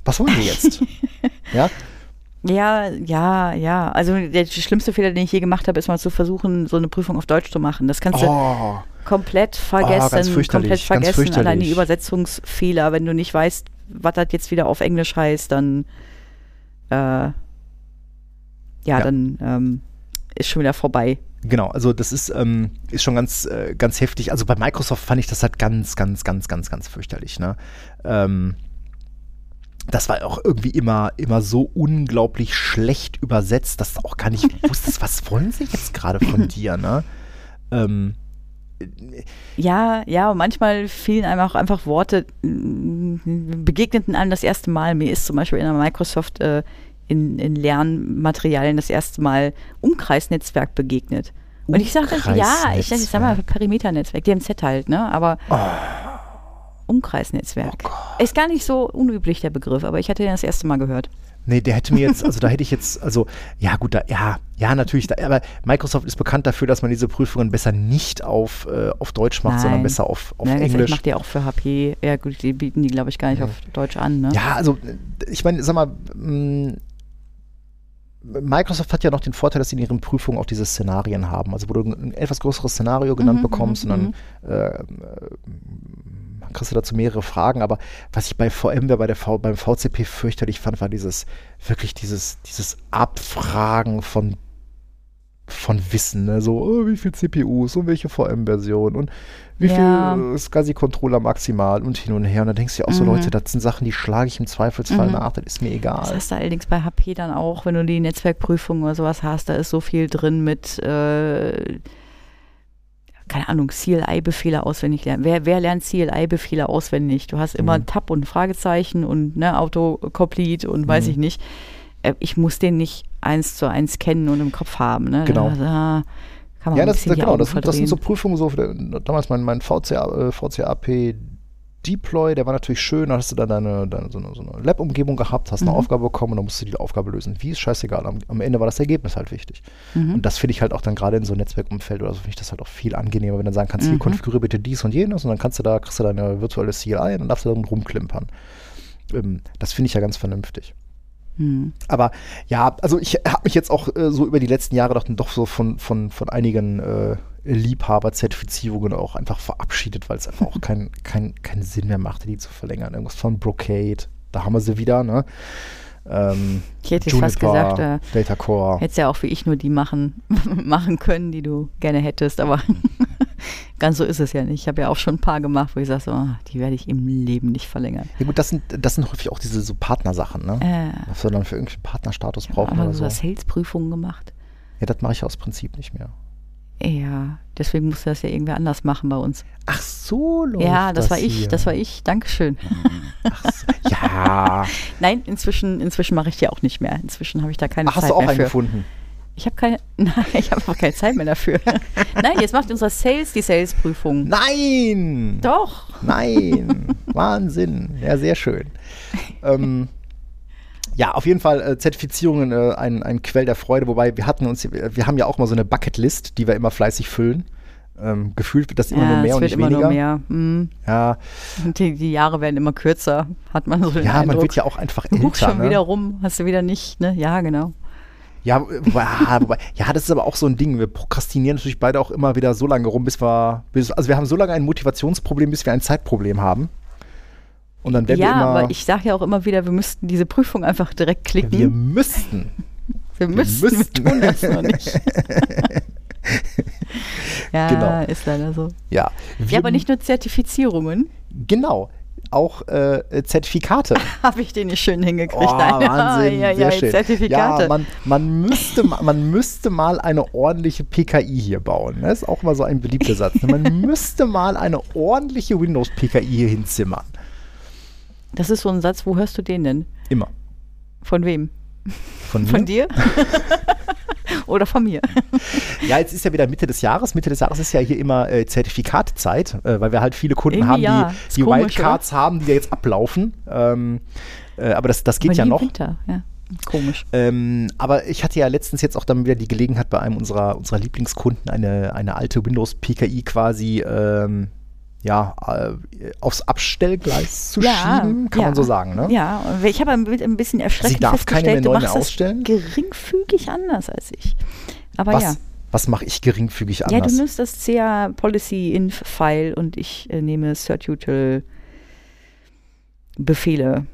was wollen wir jetzt? *laughs* ja. Ja, ja, ja. Also der schlimmste Fehler, den ich je gemacht habe, ist mal zu versuchen, so eine Prüfung auf Deutsch zu machen. Das kannst du Oh, komplett ganz vergessen, fürchterlich, komplett ganz vergessen. Allein die Übersetzungsfehler, wenn du nicht weißt, was das jetzt wieder auf Englisch heißt, dann äh, ja, Ja. dann ähm, ist schon wieder vorbei. Genau, also das ist, ähm, ist schon ganz, äh, ganz heftig. Also bei Microsoft fand ich das halt ganz, ganz, ganz, ganz, ganz fürchterlich. Ne? Ähm, das war auch irgendwie immer, immer so unglaublich schlecht übersetzt, dass du auch gar nicht *laughs* wusstest, was wollen sie jetzt gerade von dir, ne? Ähm, Ja, ja, und manchmal fehlen einem auch einfach Worte, mm, begegneten einem das erste Mal. Mir ist zum Beispiel in der Microsoft äh, in, in Lernmaterialien das erste Mal Umkreisnetzwerk begegnet. Und ich sagte, ja, ich, ich sag mal Perimeternetzwerk, DMZ halt, ne? Aber Umkreisnetzwerk. ist gar nicht so unüblich, der Begriff, aber ich hatte den das erste Mal gehört. Nee, der hätte mir jetzt, also da *laughs* hätte ich jetzt, also ja gut, da, ja, ja natürlich, da, aber Microsoft ist bekannt dafür, dass man diese Prüfungen besser nicht auf, äh, auf Deutsch macht, sondern Nein. besser auf, auf ja, das Englisch. macht die auch für HP. Ja, gut, die bieten die, glaube ich, gar nicht auf Deutsch an, ne? Ja, also ich meine, sag mal, mh, Microsoft hat ja noch den Vorteil, dass sie in ihren Prüfungen auch diese Szenarien haben. Also wo du ein etwas größeres Szenario genannt Mhm, bekommst und dann äh, äh, kriegst du dazu mehrere Fragen. Aber was ich bei VMware, bei der v, beim VCP fürchterlich fand, war dieses, wirklich dieses, dieses Abfragen von von Wissen, ne? so oh, wie viel CPUs und welche VM-Version und wie Ja. viel äh, SCSI-Controller maximal und hin und her. Und da denkst du ja auch so, Mhm. Leute, das sind Sachen, die schlage ich im Zweifelsfall Mhm. nach, das ist mir Das egal. hast du allerdings bei HP dann auch, wenn du die Netzwerkprüfung oder sowas hast, da ist so viel drin mit, äh, keine Ahnung, CLI-Befehle auswendig lernen. Wer, wer lernt CLI-Befehle auswendig? Du hast immer Mhm. Tab und Fragezeichen und ne, Autocomplete und weiß Mhm. ich nicht. Äh, Ich muss den nicht eins zu eins kennen und im Kopf haben. Ne? Genau. Da, da kann man Ja, das, genau, das, sind- das sind so. Prüfungen, so für damals mein, mein VCA, äh, VCAP Deploy, der war natürlich schön, da hast du dann deine, deine so eine, so eine Lab-Umgebung gehabt, hast eine Mhm. Aufgabe bekommen und dann musst du die Aufgabe lösen. Wie ist scheißegal, am, am Ende war das Ergebnis halt wichtig. Mhm. Und das finde ich halt auch dann gerade in so einem Netzwerkumfeld oder so, finde ich das halt auch viel angenehmer, wenn du dann sagen kannst, hier Mhm. konfiguriere bitte dies und jenes und dann kannst du da, kriegst du deine virtuelle CLI und dann darfst du dann rumklimpern. Ähm, das finde ich ja ganz vernünftig. Hm. Aber ja, also ich habe mich jetzt auch äh, so über die letzten Jahre doch, doch so von, von, von einigen äh, Liebhaber-Zertifizierungen auch einfach verabschiedet, weil es einfach auch keinen kein, *laughs* keinen Sinn mehr machte, die zu verlängern. Irgendwas von Brocade, da haben wir sie wieder, ne? Ähm, Ich hätte jetzt fast Juniper, gesagt, äh, Data Core. Hättest ja auch wie ich nur die machen, *laughs* machen können, die du gerne hättest, aber *laughs* ganz so ist es ja nicht. Ich habe ja auch schon ein paar gemacht, wo ich sage, so, ah, die werde ich im Leben nicht verlängern. Ja gut, das sind, das sind häufig auch diese so Partnersachen, ne? Äh, Was wir dann für irgendwelchen Partnerstatus ich habe brauchen auch oder so so. Sales-Prüfungen gemacht. Ja, das mache ich aus Prinzip nicht mehr. Ja, deswegen musste das ja irgendwer anders machen bei uns. Ach so, läuft ja, das, war ich, hier. das war ich. Dankeschön. Ach so. Ja. *laughs* Nein, inzwischen, inzwischen mache ich die auch nicht mehr. Inzwischen habe ich da keine Ach, hast Zeit du auch mehr einen für. gefunden? Ich habe keine, *laughs* nein, ich habe einfach keine Zeit mehr dafür. *laughs* nein, jetzt macht unser Sales die Sales-Prüfung. Nein! Doch. Nein, Wahnsinn. Ja, sehr schön. Ähm, ja, auf jeden Fall äh, Zertifizierungen äh, ein, ein Quell der Freude, wobei wir hatten uns, wir haben ja auch mal so eine Bucketlist, die wir immer fleißig füllen. Ähm, gefühlt wird das immer ja, nur mehr und wird nicht immer weniger. nur mehr. Hm. Ja, die, die Jahre werden immer kürzer, hat man so den ja man Eindruck. wird ja auch einfach Du guckst älter. schon Ne? wieder rum, hast du wieder nicht, ne? Ja, genau. Ja, *laughs* ah, wobei, ja, das ist aber auch so ein Ding. Wir prokrastinieren natürlich beide auch immer wieder so lange rum, bis wir, bis, also wir haben so lange ein Motivationsproblem, bis wir ein Zeitproblem haben. Und dann werden Ja, wir immer, aber ich sage ja auch immer wieder, wir müssten diese Prüfung einfach direkt klicken. wir müssten. wir *laughs* wir müssten, wir müssten. tun das noch nicht. *laughs* ja, Genau. ist leider so. Ja, wir, Ja, aber nicht nur Zertifizierungen. Genau, auch äh, Zertifikate. *laughs* Habe ich den nicht schön hingekriegt. Oh, Nein, Wahnsinn, ja, sehr ja, schön. Zertifikate. Ja, man, man, müsste, ma- man müsste mal eine ordentliche PKI hier bauen. Das ist auch mal so ein beliebter Satz. Man müsste mal eine ordentliche Windows-PKI hier hinzimmern. Das ist so ein Satz, wo hörst du den denn? Immer. Von wem? Von, Von mir? dir? *laughs* Oder von mir? *laughs* Ja, jetzt ist ja wieder Mitte des Jahres. Mitte des Jahres ist ja hier immer äh, Zertifikatzeit, äh, weil wir halt viele Kunden Irgendwie haben, die, ja. Ist die komisch, Wildcards haben, die ja jetzt ablaufen. Ähm, äh, aber das, das geht Aber ja noch. Winter, ja. Komisch. Ähm, aber ich hatte ja letztens jetzt auch dann wieder die Gelegenheit, bei einem unserer, unserer Lieblingskunden eine, eine alte Windows-PKI quasi ähm, ja, äh, aufs Abstellgleis zu schieben, kann ja. man so sagen. Ne? Ja, ich habe ein bi- ein bisschen erschreckend Sie darf keine festgestellt, du neu mehr machst ausstellen? geringfügig anders als ich. Aber Was, ja. was mache ich geringfügig Ja, anders? du nimmst das CA Policy Inf File und ich äh, nehme Certutal Befehle.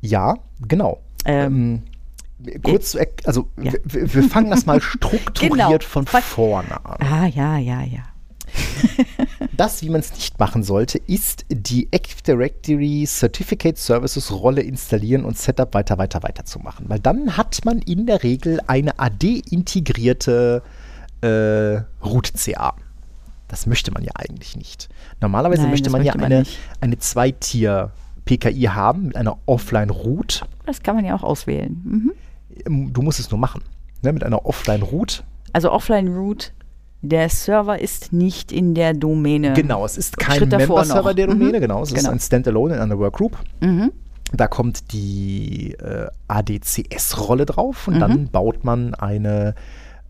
ja, genau. Ähm, Ähm, kurz, zu erk- also Ja. wir, wir fangen das mal *laughs* strukturiert Genau. von vorne an. ah, ja, ja, ja. *laughs* das, wie man es nicht machen sollte, ist die Active Directory Certificate Services Rolle installieren und Setup weiter, weiter, weiter zu machen. Weil dann hat man in der Regel eine AD-integrierte äh, Root-CA. Das möchte man ja eigentlich nicht. Normalerweise Nein, möchte man möchte ja man eine, nicht. eine Zwei-Tier-PKI haben mit einer Offline-Root. Das kann man ja auch auswählen. Mhm. Ähm, Du musst es nur machen. Ne, mit einer Offline-Root. Also Offline-Root, der Server ist nicht in der Domäne. Genau, es ist kein Member-Server der Domäne, Mhm. genau. Es ist Genau. ein Standalone in einer Workgroup. Mhm. Da kommt die äh, ADCS-Rolle drauf und Mhm. dann baut man eine,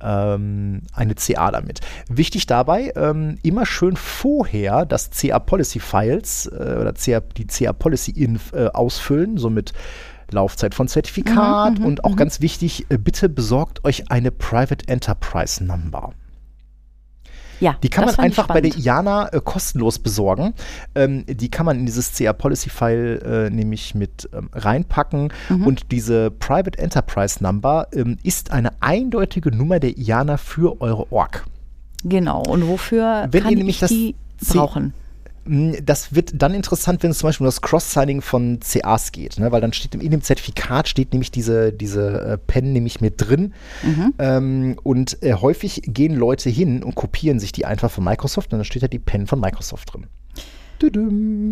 ähm, eine CA damit. Wichtig dabei, ähm, immer schön vorher das CA-Policy-Files äh, oder CA, die CA-Policy-Inf äh, ausfüllen, so mit Laufzeit von Zertifikat Mhm, mhm, und auch mhm. ganz wichtig, äh, bitte besorgt euch eine Private Enterprise Number. Ja, Die kann das man einfach bei der. IANA äh, kostenlos besorgen. Ähm, die kann man in dieses CA-Policy-File äh, nämlich mit ähm, reinpacken. Mhm. Und diese Private Enterprise Number ähm, ist eine eindeutige Nummer der IANA für eure Org. Genau. Und wofür Wenn kann ihr nämlich ich das die C- brauchen? Mm, Das wird dann interessant, wenn es zum Beispiel um das Cross-Signing von CAs geht, ne? weil dann steht im- in dem Zertifikat steht nämlich diese, diese äh, Pen nämlich mit drin. Mhm. Ähm, und äh, häufig gehen Leute hin und kopieren sich die einfach von Microsoft und dann steht da die Pen von Microsoft drin.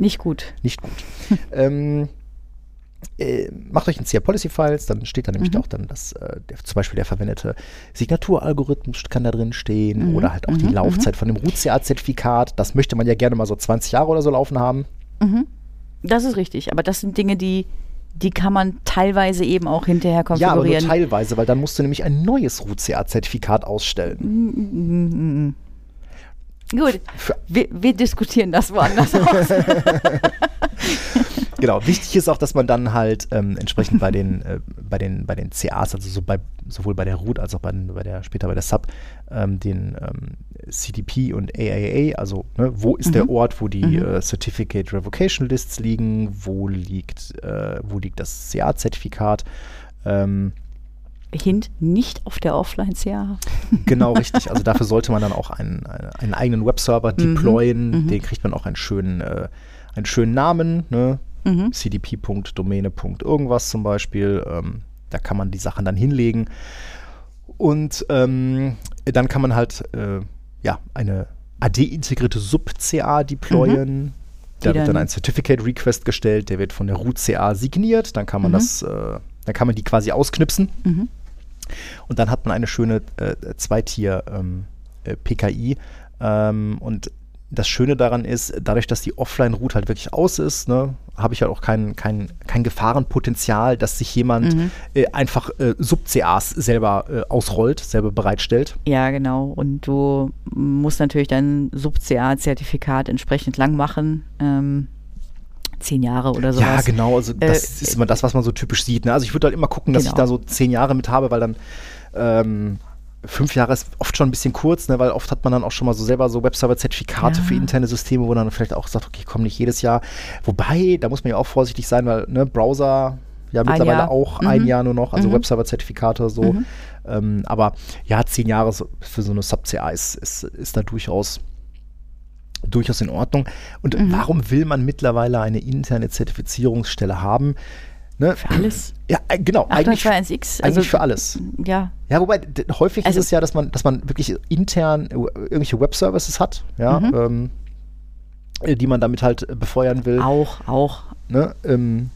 Nicht gut. Nicht gut. *laughs* ähm, äh, macht euch ein CR-Policy-Files, dann steht da nämlich Mhm. auch dann das, äh, der, zum Beispiel der verwendete Signaturalgorithmus kann da drin stehen Mhm, oder halt auch die mhm, Laufzeit von dem Root-CA-Zertifikat. Das möchte man ja gerne mal so 20 Jahre oder so laufen haben. Mhm. Das ist richtig. Aber das sind Dinge, die, die kann man teilweise eben auch hinterher Ja, aber nur konfigurieren. teilweise, weil dann musst du nämlich ein neues Root-CA-Zertifikat ausstellen. Gut, wir, wir diskutieren das woanders aus. *laughs* Genau, wichtig ist auch, dass man dann halt ähm, entsprechend bei den, äh, bei den, bei den CAs, also so bei, sowohl bei der Root als auch bei, den- bei der, später bei der Sub, ähm, den ähm, CDP und AAA, also ne, wo ist der Mhm. Ort, wo die Mhm. äh, Certificate Revocation Lists liegen, wo liegt, äh, wo liegt das CA-Zertifikat, ähm, Hint, nicht auf der Offline-CA. Genau, *laughs* richtig. Also dafür sollte man dann auch einen, einen, eigenen Webserver deployen. mhm. Den kriegt man auch einen schönen, äh, einen schönen Namen, ne? Mhm. cdp.domäne. irgendwas zum Beispiel. Ähm, da kann man die Sachen dann hinlegen. Und ähm, dann kann man halt äh, ja, eine AD-integrierte Sub-CA deployen. Da Die wird dann ein Certificate Request gestellt, der wird von der Root-CA signiert. Dann kann man Mhm. das, äh, dann kann man die quasi ausknipsen. Mhm. Und dann hat man eine schöne äh, Zweitier ähm, äh, PKI. Ähm, und das Schöne daran ist, dadurch, dass die Offline-Route halt wirklich aus ist, ne, habe ich halt auch kein, kein, kein Gefahrenpotenzial, dass sich jemand Mhm. äh, einfach äh, Sub-CAs selber äh, ausrollt, selber bereitstellt. Ja, genau. Und du musst natürlich dein Sub-CA-Zertifikat entsprechend lang machen. Ähm, zehn Jahre oder sowas. Ja, genau. Also das Äh, ist immer das, was man so typisch sieht. Ne? Also ich würde halt immer gucken, dass ich Genau. da so zehn Jahre mit habe, weil dann ähm, fünf Jahre ist oft schon ein bisschen kurz, ne? weil oft hat man dann auch schon mal so selber so Webserver-Zertifikate Ja. für interne Systeme, wo dann vielleicht auch sagt, okay, ich komme nicht jedes Jahr. Wobei, da muss man ja auch vorsichtig sein, weil ne, Browser ja mittlerweile Jahr. auch Mhm. ein Jahr nur noch, also Mhm. Webserver-Zertifikate so. Mhm. Ähm, aber ja, zehn Jahre für so eine Sub-CA ist, ist, ist da durchaus durchaus in Ordnung. Und Mhm. warum will man mittlerweile eine interne Zertifizierungsstelle haben? Ne? Für alles. Ja, äh, genau. Eigentlich, 802.1x. eigentlich für alles. Ja. Ja, wobei häufig Also- ist es ja, dass man, dass man wirklich intern äh, irgendwelche Web-Services hat, ja, Mhm. ähm, äh, die man damit halt äh, befeuern will. Auch, auch. Ne? Ähm,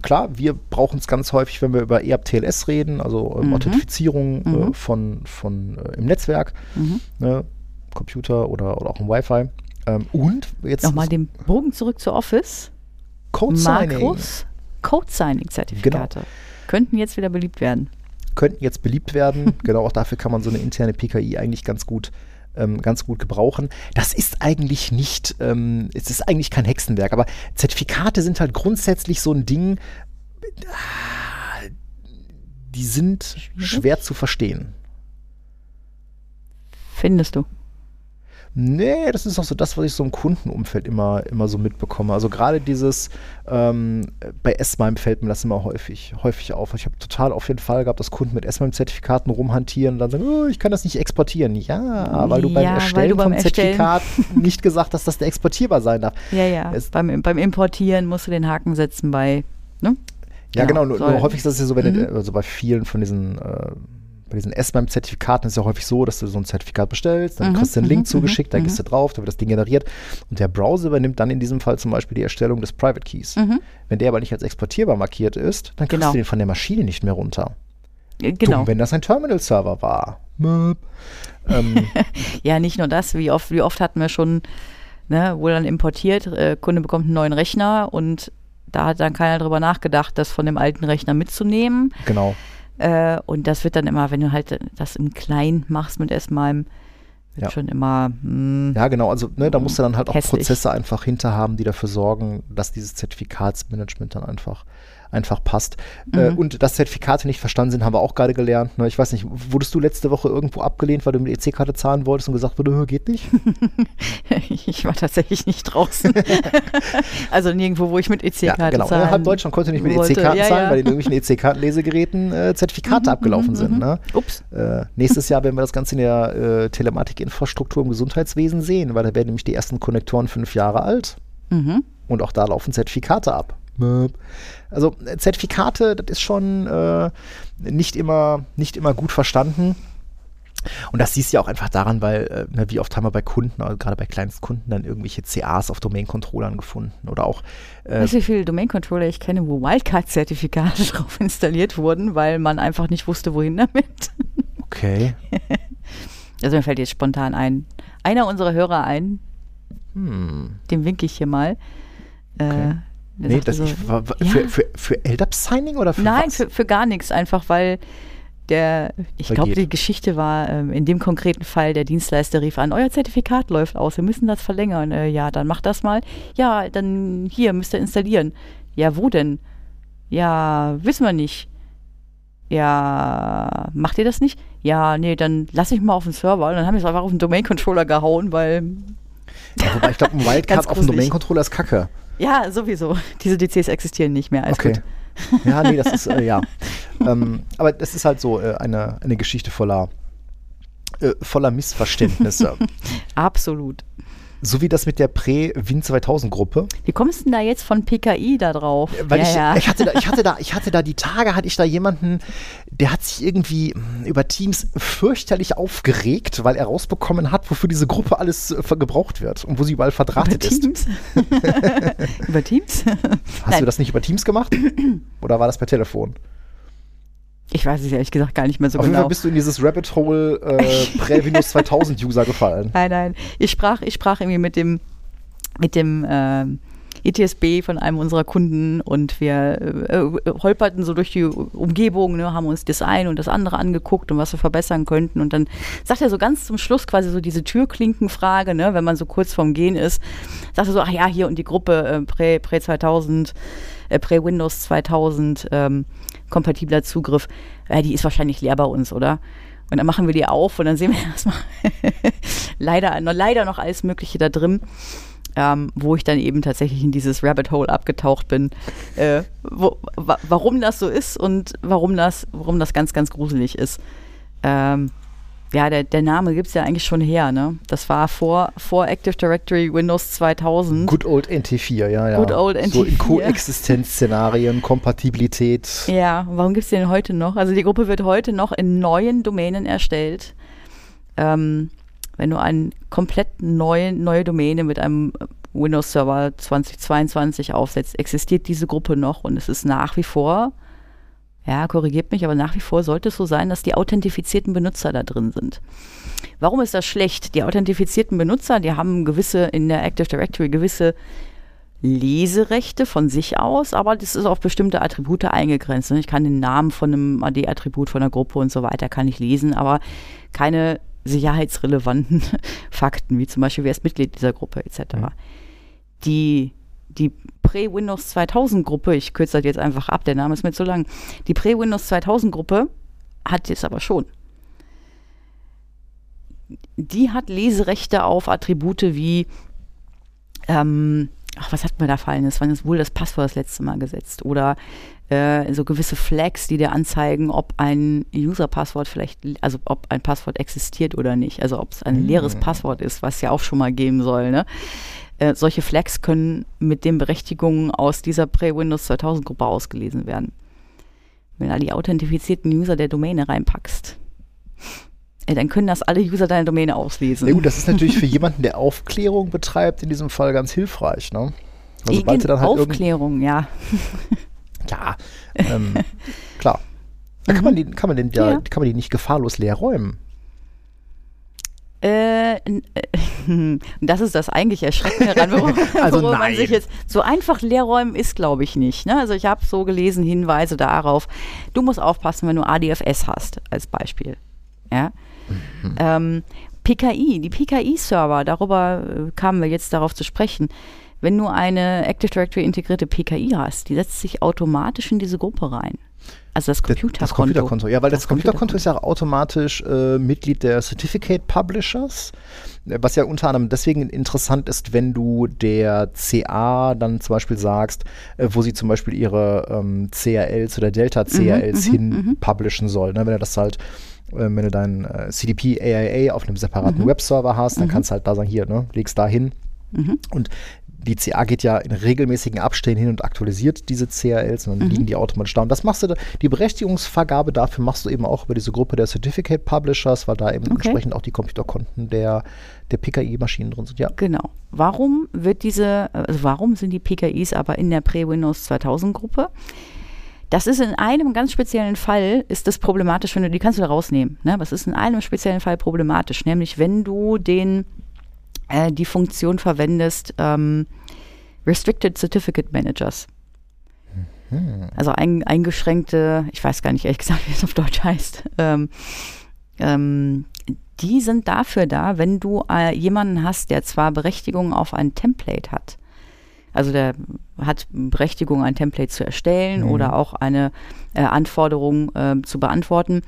klar, wir brauchen es ganz häufig, wenn wir über EAP-TLS reden, also ähm, Mhm. Authentifizierung Äh, Mhm. von, von äh, im Netzwerk, Mhm. ne? Computer oder, oder auch im Wi-Fi. Ähm, und jetzt Nochmal den Bogen zurück zu Office. Code Signing Makros, Code-Signing-Zertifikate könnten jetzt wieder beliebt werden. könnten jetzt beliebt werden. *laughs* genau, auch dafür kann man so eine interne PKI eigentlich ganz gut ähm, ganz gut gebrauchen. Das ist eigentlich nicht, ähm, es ist eigentlich kein Hexenwerk, aber Zertifikate sind halt grundsätzlich so ein Ding, die sind schwer zu verstehen. Findest du? Nee, das ist auch so das, was ich so im Kundenumfeld immer, immer so mitbekomme. Also gerade dieses, ähm, bei S-MIME fällt mir das immer häufig, häufig auf. Ich habe total auf jeden Fall gehabt, dass Kunden mit S-MIME-Zertifikaten rumhantieren und dann sagen, oh, ich kann das nicht exportieren. Ja, weil du beim Ja, weil Erstellen du beim vom Zertifikat *laughs* nicht gesagt hast, dass der exportierbar sein darf. Ja, ja. Es- beim, beim Importieren musst du den Haken setzen bei, ne? Ja, genau. Genau, nur häufig ist das ja so, wenn Mhm. du, also bei vielen von diesen, äh, bei diesen S-MIME-Zertifikaten ist es ja häufig so, dass du so ein Zertifikat bestellst, dann Mhm, kriegst du einen mhm, Link mhm, zugeschickt, da mhm. gehst du drauf, da wird das Ding generiert und der Browser übernimmt dann in diesem Fall zum Beispiel die Erstellung des Private Keys. Mhm. Wenn der aber nicht als exportierbar markiert ist, dann kriegst Genau. du den von der Maschine nicht mehr runter. Äh, Genau. Dumm, wenn das ein Terminal-Server war. Ähm, *laughs* Ja, nicht nur das, wie oft, wie oft hatten wir schon, ne, wo dann importiert, äh, Kunde bekommt einen neuen Rechner und da hat dann keiner drüber nachgedacht, das von dem alten Rechner mitzunehmen. genau. Äh, und das wird dann immer, wenn du halt das im Kleinen machst mit S-MIME, wird Ja. schon immer, hm, Ja, genau. Also ne, da musst du dann halt auch Hässlich. Prozesse einfach hinter haben, die dafür sorgen, dass dieses Zertifikatsmanagement dann einfach einfach passt. Äh, Mhm. und dass Zertifikate nicht verstanden sind, haben wir auch gerade gelernt. Ne? Ich weiß nicht, wurdest du letzte Woche irgendwo abgelehnt, weil du mit EC-Karte zahlen wolltest und gesagt wurde, "Hö, geht nicht? *laughs* ich war tatsächlich nicht draußen. *laughs* also nirgendwo, wo ich mit EC-Karte ja, genau. zahlen? Halb Deutschland konnte nicht mit. EC-Karten Ja, zahlen, ja. weil in irgendwelchen EC-Karten-Lesegeräten äh, Zertifikate abgelaufen sind. Ne? Ups. Äh, nächstes Jahr werden wir das Ganze in der äh, Telematikinfrastruktur im Gesundheitswesen sehen, weil da werden nämlich die ersten Konnektoren fünf Jahre alt. Mhm. Und auch da laufen Zertifikate ab. Also äh, Zertifikate, das ist schon äh, nicht, immer, nicht immer gut verstanden. Und das siehst du ja auch einfach daran, weil, äh, ne, wie oft haben wir bei Kunden, also gerade bei Kleinstkunden, dann irgendwelche CAs auf Domain-Controllern gefunden. Oder auch, äh, Weißt du, wie viele Domain-Controller ich kenne, wo Wildcard-Zertifikate *laughs* drauf installiert wurden, weil man einfach nicht wusste, wohin damit? okay, *laughs* Also mir fällt jetzt spontan ein, einer unserer Hörer ein, hm. dem winke ich hier mal. Äh, Nee, das so, ich, war, ja. für, für, für LDAP-Signing oder für Nein, was? für, für gar nichts, einfach weil der, ich glaube, die Geschichte war ähm, in dem konkreten Fall, der Dienstleister rief an, euer Zertifikat läuft aus, wir müssen das verlängern. Äh, ja, dann macht das mal. Ja, dann hier müsst ihr installieren. Ja, wo denn? Ja, wissen wir nicht. Ja, macht ihr das nicht? Ja, nee, dann lass ich mal auf den Server. Und dann haben wir es einfach auf den Domain-Controller gehauen, weil, ja, wobei ich glaube, ein *laughs* Wildcard auf dem gruselig. Domain-Controller ist kacke. Ja, sowieso. *laughs* Diese DCs existieren nicht mehr. Alles okay. gut. *laughs* Ja, nee, das ist, äh, ja. *laughs* ähm, aber das ist halt so äh, eine, eine Geschichte voller, äh, voller Missverständnisse. Absolut. So wie das mit der Prä-Win 2000 Gruppe. Wie kommst du denn da jetzt von PKI da drauf? Weil ja, ich, ja. ich hatte da, ich hatte da, *laughs* ich hatte da die Tage, hatte ich da jemanden, der hat sich irgendwie mh, über Teams fürchterlich aufgeregt, weil er rausbekommen hat, wofür diese Gruppe alles äh, gebraucht wird und wo sie überall Über verdrahtet ist. Teams? *laughs* über Teams? Hast Nein. du das nicht über Teams gemacht? *clears throat* Oder war das per Telefon? Ich weiß es ehrlich gesagt gar nicht mehr so Auf jeden genau. Fall bist du in dieses Rabbit Hole äh, *laughs* Prä-Windows 2000 User gefallen. Nein, nein. Ich sprach, ich sprach irgendwie mit dem, mit dem ähm, ETSB von einem unserer Kunden und wir äh, äh, holperten so durch die Umgebung, ne, haben uns das eine und das andere angeguckt und was wir verbessern könnten. Und dann sagt er so ganz zum Schluss quasi so diese Türklinkenfrage, ne, wenn man so kurz vorm Gehen ist, sagt er so, ach ja, hier und die Gruppe äh, Prä, Prä 2000, äh, Prä Windows 2000, ähm, kompatibler Zugriff, äh, die ist wahrscheinlich leer bei uns, oder? Und dann machen wir die auf und dann sehen wir *laughs* erstmal leider, noch, leider noch alles Mögliche da drin. Ähm, wo ich dann eben tatsächlich in dieses Rabbit Hole abgetaucht bin, äh, wo, wa warum das so ist und warum das, warum das ganz, ganz gruselig ist. Ähm, ja, der, der Name gibt es ja eigentlich schon her, ne? Das war vor, vor Active Directory Windows 2000. Good old NT4, ja, ja. Good old So in NT4. Koexistenzszenarien, Kompatibilität. Ja, warum gibt es den heute noch? Also die Gruppe wird heute noch in neuen Domänen erstellt. Ähm, wenn du eine komplett neue, neue Domäne mit einem Windows Server 2022 aufsetzt, existiert diese Gruppe noch und es ist nach wie vor, ja, korrigiert mich, aber nach wie vor sollte es so sein, dass die authentifizierten Benutzer da drin sind. Warum ist das schlecht? Die authentifizierten Benutzer, die haben gewisse in der Active Directory gewisse Leserechte von sich aus, aber das ist auf bestimmte Attribute eingegrenzt. Ich kann den Namen von einem AD-Attribut von einer Gruppe und so weiter kann ich lesen, aber keine sicherheitsrelevanten *laughs* Fakten, wie zum Beispiel, wer ist Mitglied dieser Gruppe etc. Mhm. Die, die Prä-Windows 2000 Gruppe, ich kürze das jetzt einfach ab, der Name ist mir zu lang, die Prä-Windows 2000 Gruppe hat jetzt aber schon die hat Leserechte auf Attribute wie, ähm, ach, was hat mir da fallen? Das war wohl das Passwort das letzte Mal gesetzt. Oder äh, so gewisse Flags, die dir anzeigen, ob ein User-Passwort vielleicht, also ob ein Passwort existiert oder nicht. Also ob es ein leeres Passwort ist, was ja auch schon mal geben soll. Ne? Äh, solche Flags können mit den Berechtigungen aus dieser Prä-Windows 2000 Gruppe ausgelesen werden. Wenn du da die authentifizierten User der Domäne reinpackst, *laughs* äh, dann können das alle User deiner Domäne auslesen. Ja gut, das ist natürlich für *laughs* jemanden, der Aufklärung betreibt, in diesem Fall ganz hilfreich. Ne? Also, sobald dann halt Aufklärung, ja. Ja, ähm, klar. Da kann man die, kann man den, Mhm. Ja. kann man die nicht gefahrlos leer räumen. Äh, äh, *laughs* das ist das eigentlich Erschreckende daran, worum, *laughs* Also worum man sich jetzt so einfach leerräumen ist, glaube ich nicht. Ne? Also ich habe so gelesen Hinweise darauf. Du musst aufpassen, wenn du ADFS hast als Beispiel. Ja. Mhm. Ähm, PKI, die PKI-Server, darüber äh, kamen wir jetzt darauf zu sprechen. Wenn du eine Active Directory integrierte PKI hast, die setzt sich automatisch in diese Gruppe rein. Also das Computerkonto. das Computerkonto. Ja, weil das, Das Computerkonto ist ja automatisch äh, Mitglied der Certificate Publishers, äh, was ja unter anderem deswegen interessant ist, wenn du der CA dann zum Beispiel sagst, äh, wo sie zum Beispiel ihre ähm, CRLs oder Delta-CRLs Mhm, hin publishen soll. Ne? Wenn du das halt äh, wenn du dein äh, CDP AIA auf einem separaten Webserver hast, dann kannst du halt da sagen, hier, ne, legst da hin. Und die CA geht ja in regelmäßigen Abständen hin und aktualisiert diese CRLs und dann Mhm. liegen die automatisch da. Und das machst du, die Berechtigungsvergabe dafür machst du eben auch über diese Gruppe der Certificate Publishers, weil da eben Okay. entsprechend auch die Computerkonten der, der PKI-Maschinen drin sind. Ja. Genau. Warum wird diese, also warum sind die PKIs aber in der Pre-Windows 2000 Gruppe? Das ist in einem ganz speziellen Fall, ist das problematisch, wenn du, die kannst du da rausnehmen. Ne? Es ist in einem speziellen Fall problematisch, nämlich wenn du den, äh, die Funktion verwendest, ähm, Restricted Certificate Managers. Also ein, eingeschränkte, ich weiß gar nicht ehrlich gesagt, *laughs* wie es auf Deutsch heißt, ähm, ähm, die sind dafür da, wenn du äh, jemanden hast, der zwar Berechtigung auf ein Template hat, also der hat Berechtigung, ein Template zu erstellen oder auch eine äh, Anforderung äh, zu beantworten.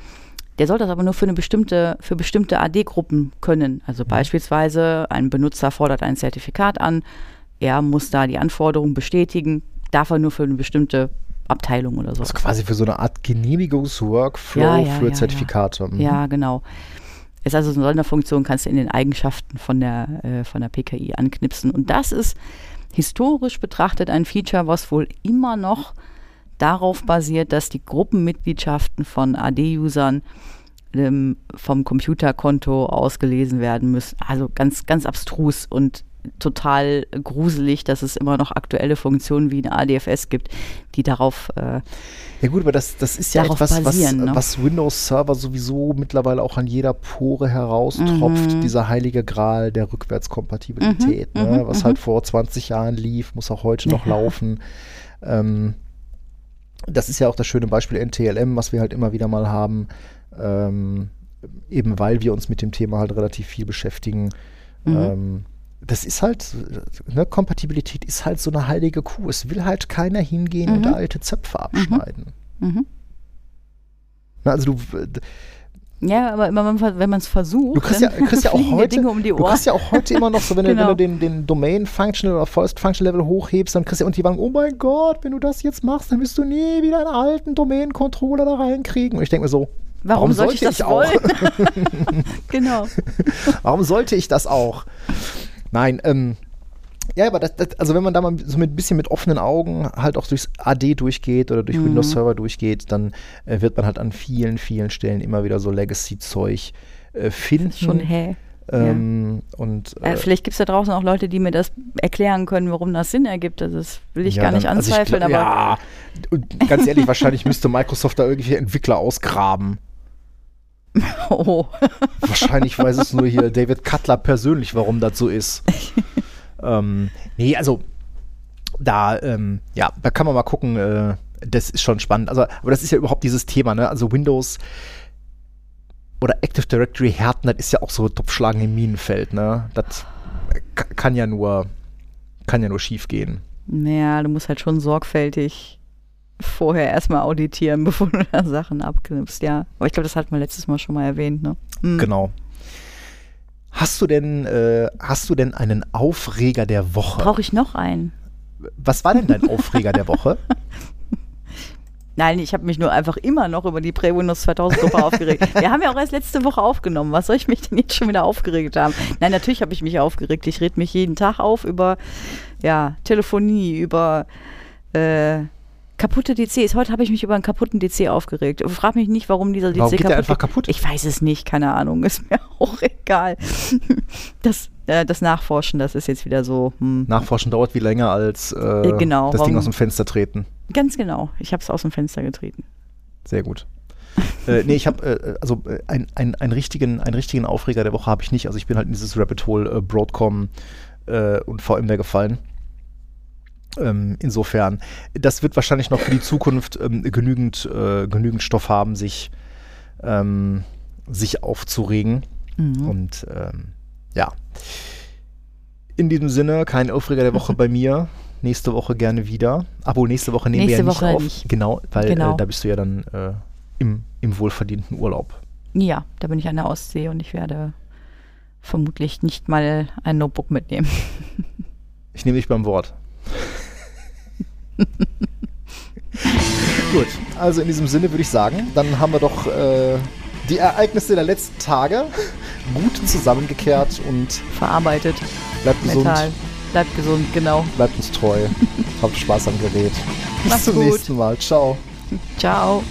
Der soll das aber nur für eine bestimmte, für bestimmte AD-Gruppen können. Also beispielsweise ein Benutzer fordert ein Zertifikat an, er muss da die Anforderung bestätigen, darf er nur für eine bestimmte Abteilung oder so. Das ist quasi für so eine Art Genehmigungsworkflow Ja, ja, für ja, Zertifikate. Mhm. Ja, genau. Ist also eine Sonderfunktion, kannst du in den Eigenschaften von der, äh, von der PKI anknipsen. Und das ist historisch betrachtet ein Feature, was wohl immer noch darauf basiert, dass die Gruppenmitgliedschaften von AD-Usern ähm, vom Computerkonto ausgelesen werden müssen. Also ganz, ganz abstrus und total gruselig, dass es immer noch aktuelle Funktionen wie eine ADFS gibt, die darauf äh, Ja gut, aber das, das ist ja etwas, basieren, was, ne? was Windows Server sowieso mittlerweile auch an jeder Pore heraustropft, Mhm. dieser heilige Gral der Rückwärtskompatibilität. ne? Was halt vor 20 Jahren lief, muss auch heute noch laufen. Ähm, das ist ja auch das schöne Beispiel NTLM, was wir halt immer wieder mal haben, ähm, eben weil wir uns mit dem Thema halt relativ viel beschäftigen. Ähm, das ist halt, ne, Kompatibilität ist halt so eine heilige Kuh. Es will halt keiner hingehen und alte Zöpfe abschneiden. Mhm. Na, also du, Ja, aber immer wenn- man es versucht, du kriegst ja, dann kriegst ja *laughs* auch heute, Dinge um die du kriegst ja auch heute immer noch so, wenn, du, wenn Genau. du den, den Domain Functional oder First Functional Level hochhebst, dann kriegst du ja und die sagen, oh mein Gott, wenn du das jetzt machst, dann wirst du nie wieder einen alten Domain Controller da reinkriegen. Und ich denke mir so, Warum, sollte ich das auch? wollen? *laughs* *laughs* genau. Warum sollte ich das auch? Nein, ähm, ja, aber das, das, also wenn man da mal so mit ein bisschen mit offenen Augen halt auch durchs AD durchgeht oder durch Mhm. Windows Server durchgeht, dann äh, wird man halt an vielen, vielen Stellen immer wieder so Legacy-Zeug äh, finden. Schon hä. Ähm, Und Äh, äh, vielleicht gibt es da draußen auch Leute, die mir das erklären können, warum das Sinn ergibt. Also das will ich ja, gar nicht dann- also anzweifeln, glaub- aber Ja, und ganz ehrlich, wahrscheinlich müsste Microsoft da irgendwelche Entwickler ausgraben. *laughs* oh. Wahrscheinlich weiß es nur hier David Cutler persönlich, warum das so ist. *laughs* ähm, nee, also da, ähm, ja, da kann man mal gucken, äh, das ist schon spannend. Also, aber das ist ja überhaupt dieses Thema, ne? Also Windows oder Active Directory Härten, das ist ja auch so Topfschlagen im Minenfeld, ne? Das ka- kann ja nur, kann ja nur schief gehen. Naja, du musst halt schon sorgfältig vorher erstmal auditieren, *laughs* bevor du da Sachen abknipst, ja. Aber ich glaube, das hatten wir letztes Mal schon mal erwähnt, ne? Hm. Genau. Hast du denn, äh, hast du denn einen Aufreger der Woche? Brauche ich noch einen? Was war denn dein Aufreger der Woche? *laughs* Nein, ich habe mich nur einfach immer noch über die Prä-Windows 2000 Gruppe *laughs* aufgeregt. Wir haben ja auch erst letzte Woche aufgenommen. Was soll ich mich denn jetzt schon wieder aufgeregt haben? Nein, natürlich habe ich mich aufgeregt. Ich rede mich jeden Tag auf über ja, Telefonie, über äh, kaputte DCs. Heute habe ich mich über einen kaputten DC aufgeregt. Frag mich nicht, warum dieser DC Warum geht der kaputt einfach kaputt? Ich weiß es nicht, keine Ahnung. *laughs* Ist mir auch egal. Das, äh, das Nachforschen, das ist jetzt wieder so. Hm. Nachforschen dauert wie länger als äh, Äh, genau, das Ding aus dem Fenster treten. Ganz genau. Ich habe es aus dem Fenster getreten. Sehr gut. äh, nee, ich habe äh, also äh, ein, ein, einen, richtigen, einen richtigen Aufreger der Woche habe ich nicht. Also ich bin halt in dieses Rabbit Hole äh, Broadcom äh, und VMware gefallen. Ähm, insofern, das wird wahrscheinlich noch für die Zukunft ähm, genügend, äh, genügend Stoff haben, sich, ähm, sich aufzuregen. Mhm. Und ähm, ja. In diesem Sinne, kein Aufreger der Woche *laughs* bei mir. Nächste Woche gerne wieder. Obwohl, nächste Woche nehmen Nächste wir ja nicht Woche auf. nicht. Genau, weil Genau. Äh, da bist du ja dann äh, im, im wohlverdienten Urlaub. Ja, da bin ich an der Ostsee und ich werde vermutlich nicht mal ein Notebook mitnehmen. Ich nehme dich beim Wort. *laughs* *laughs* Gut, also in diesem Sinne würde ich sagen, dann haben wir doch äh, die Ereignisse der letzten Tage *laughs* gut zusammengekehrt und Verarbeitet. bleibt gesund, Mental. Bleibt gesund, genau. bleibt uns treu, *laughs* habt Spaß am Gerät. Bis Macht's zum gut. nächsten Mal. Ciao. Ciao.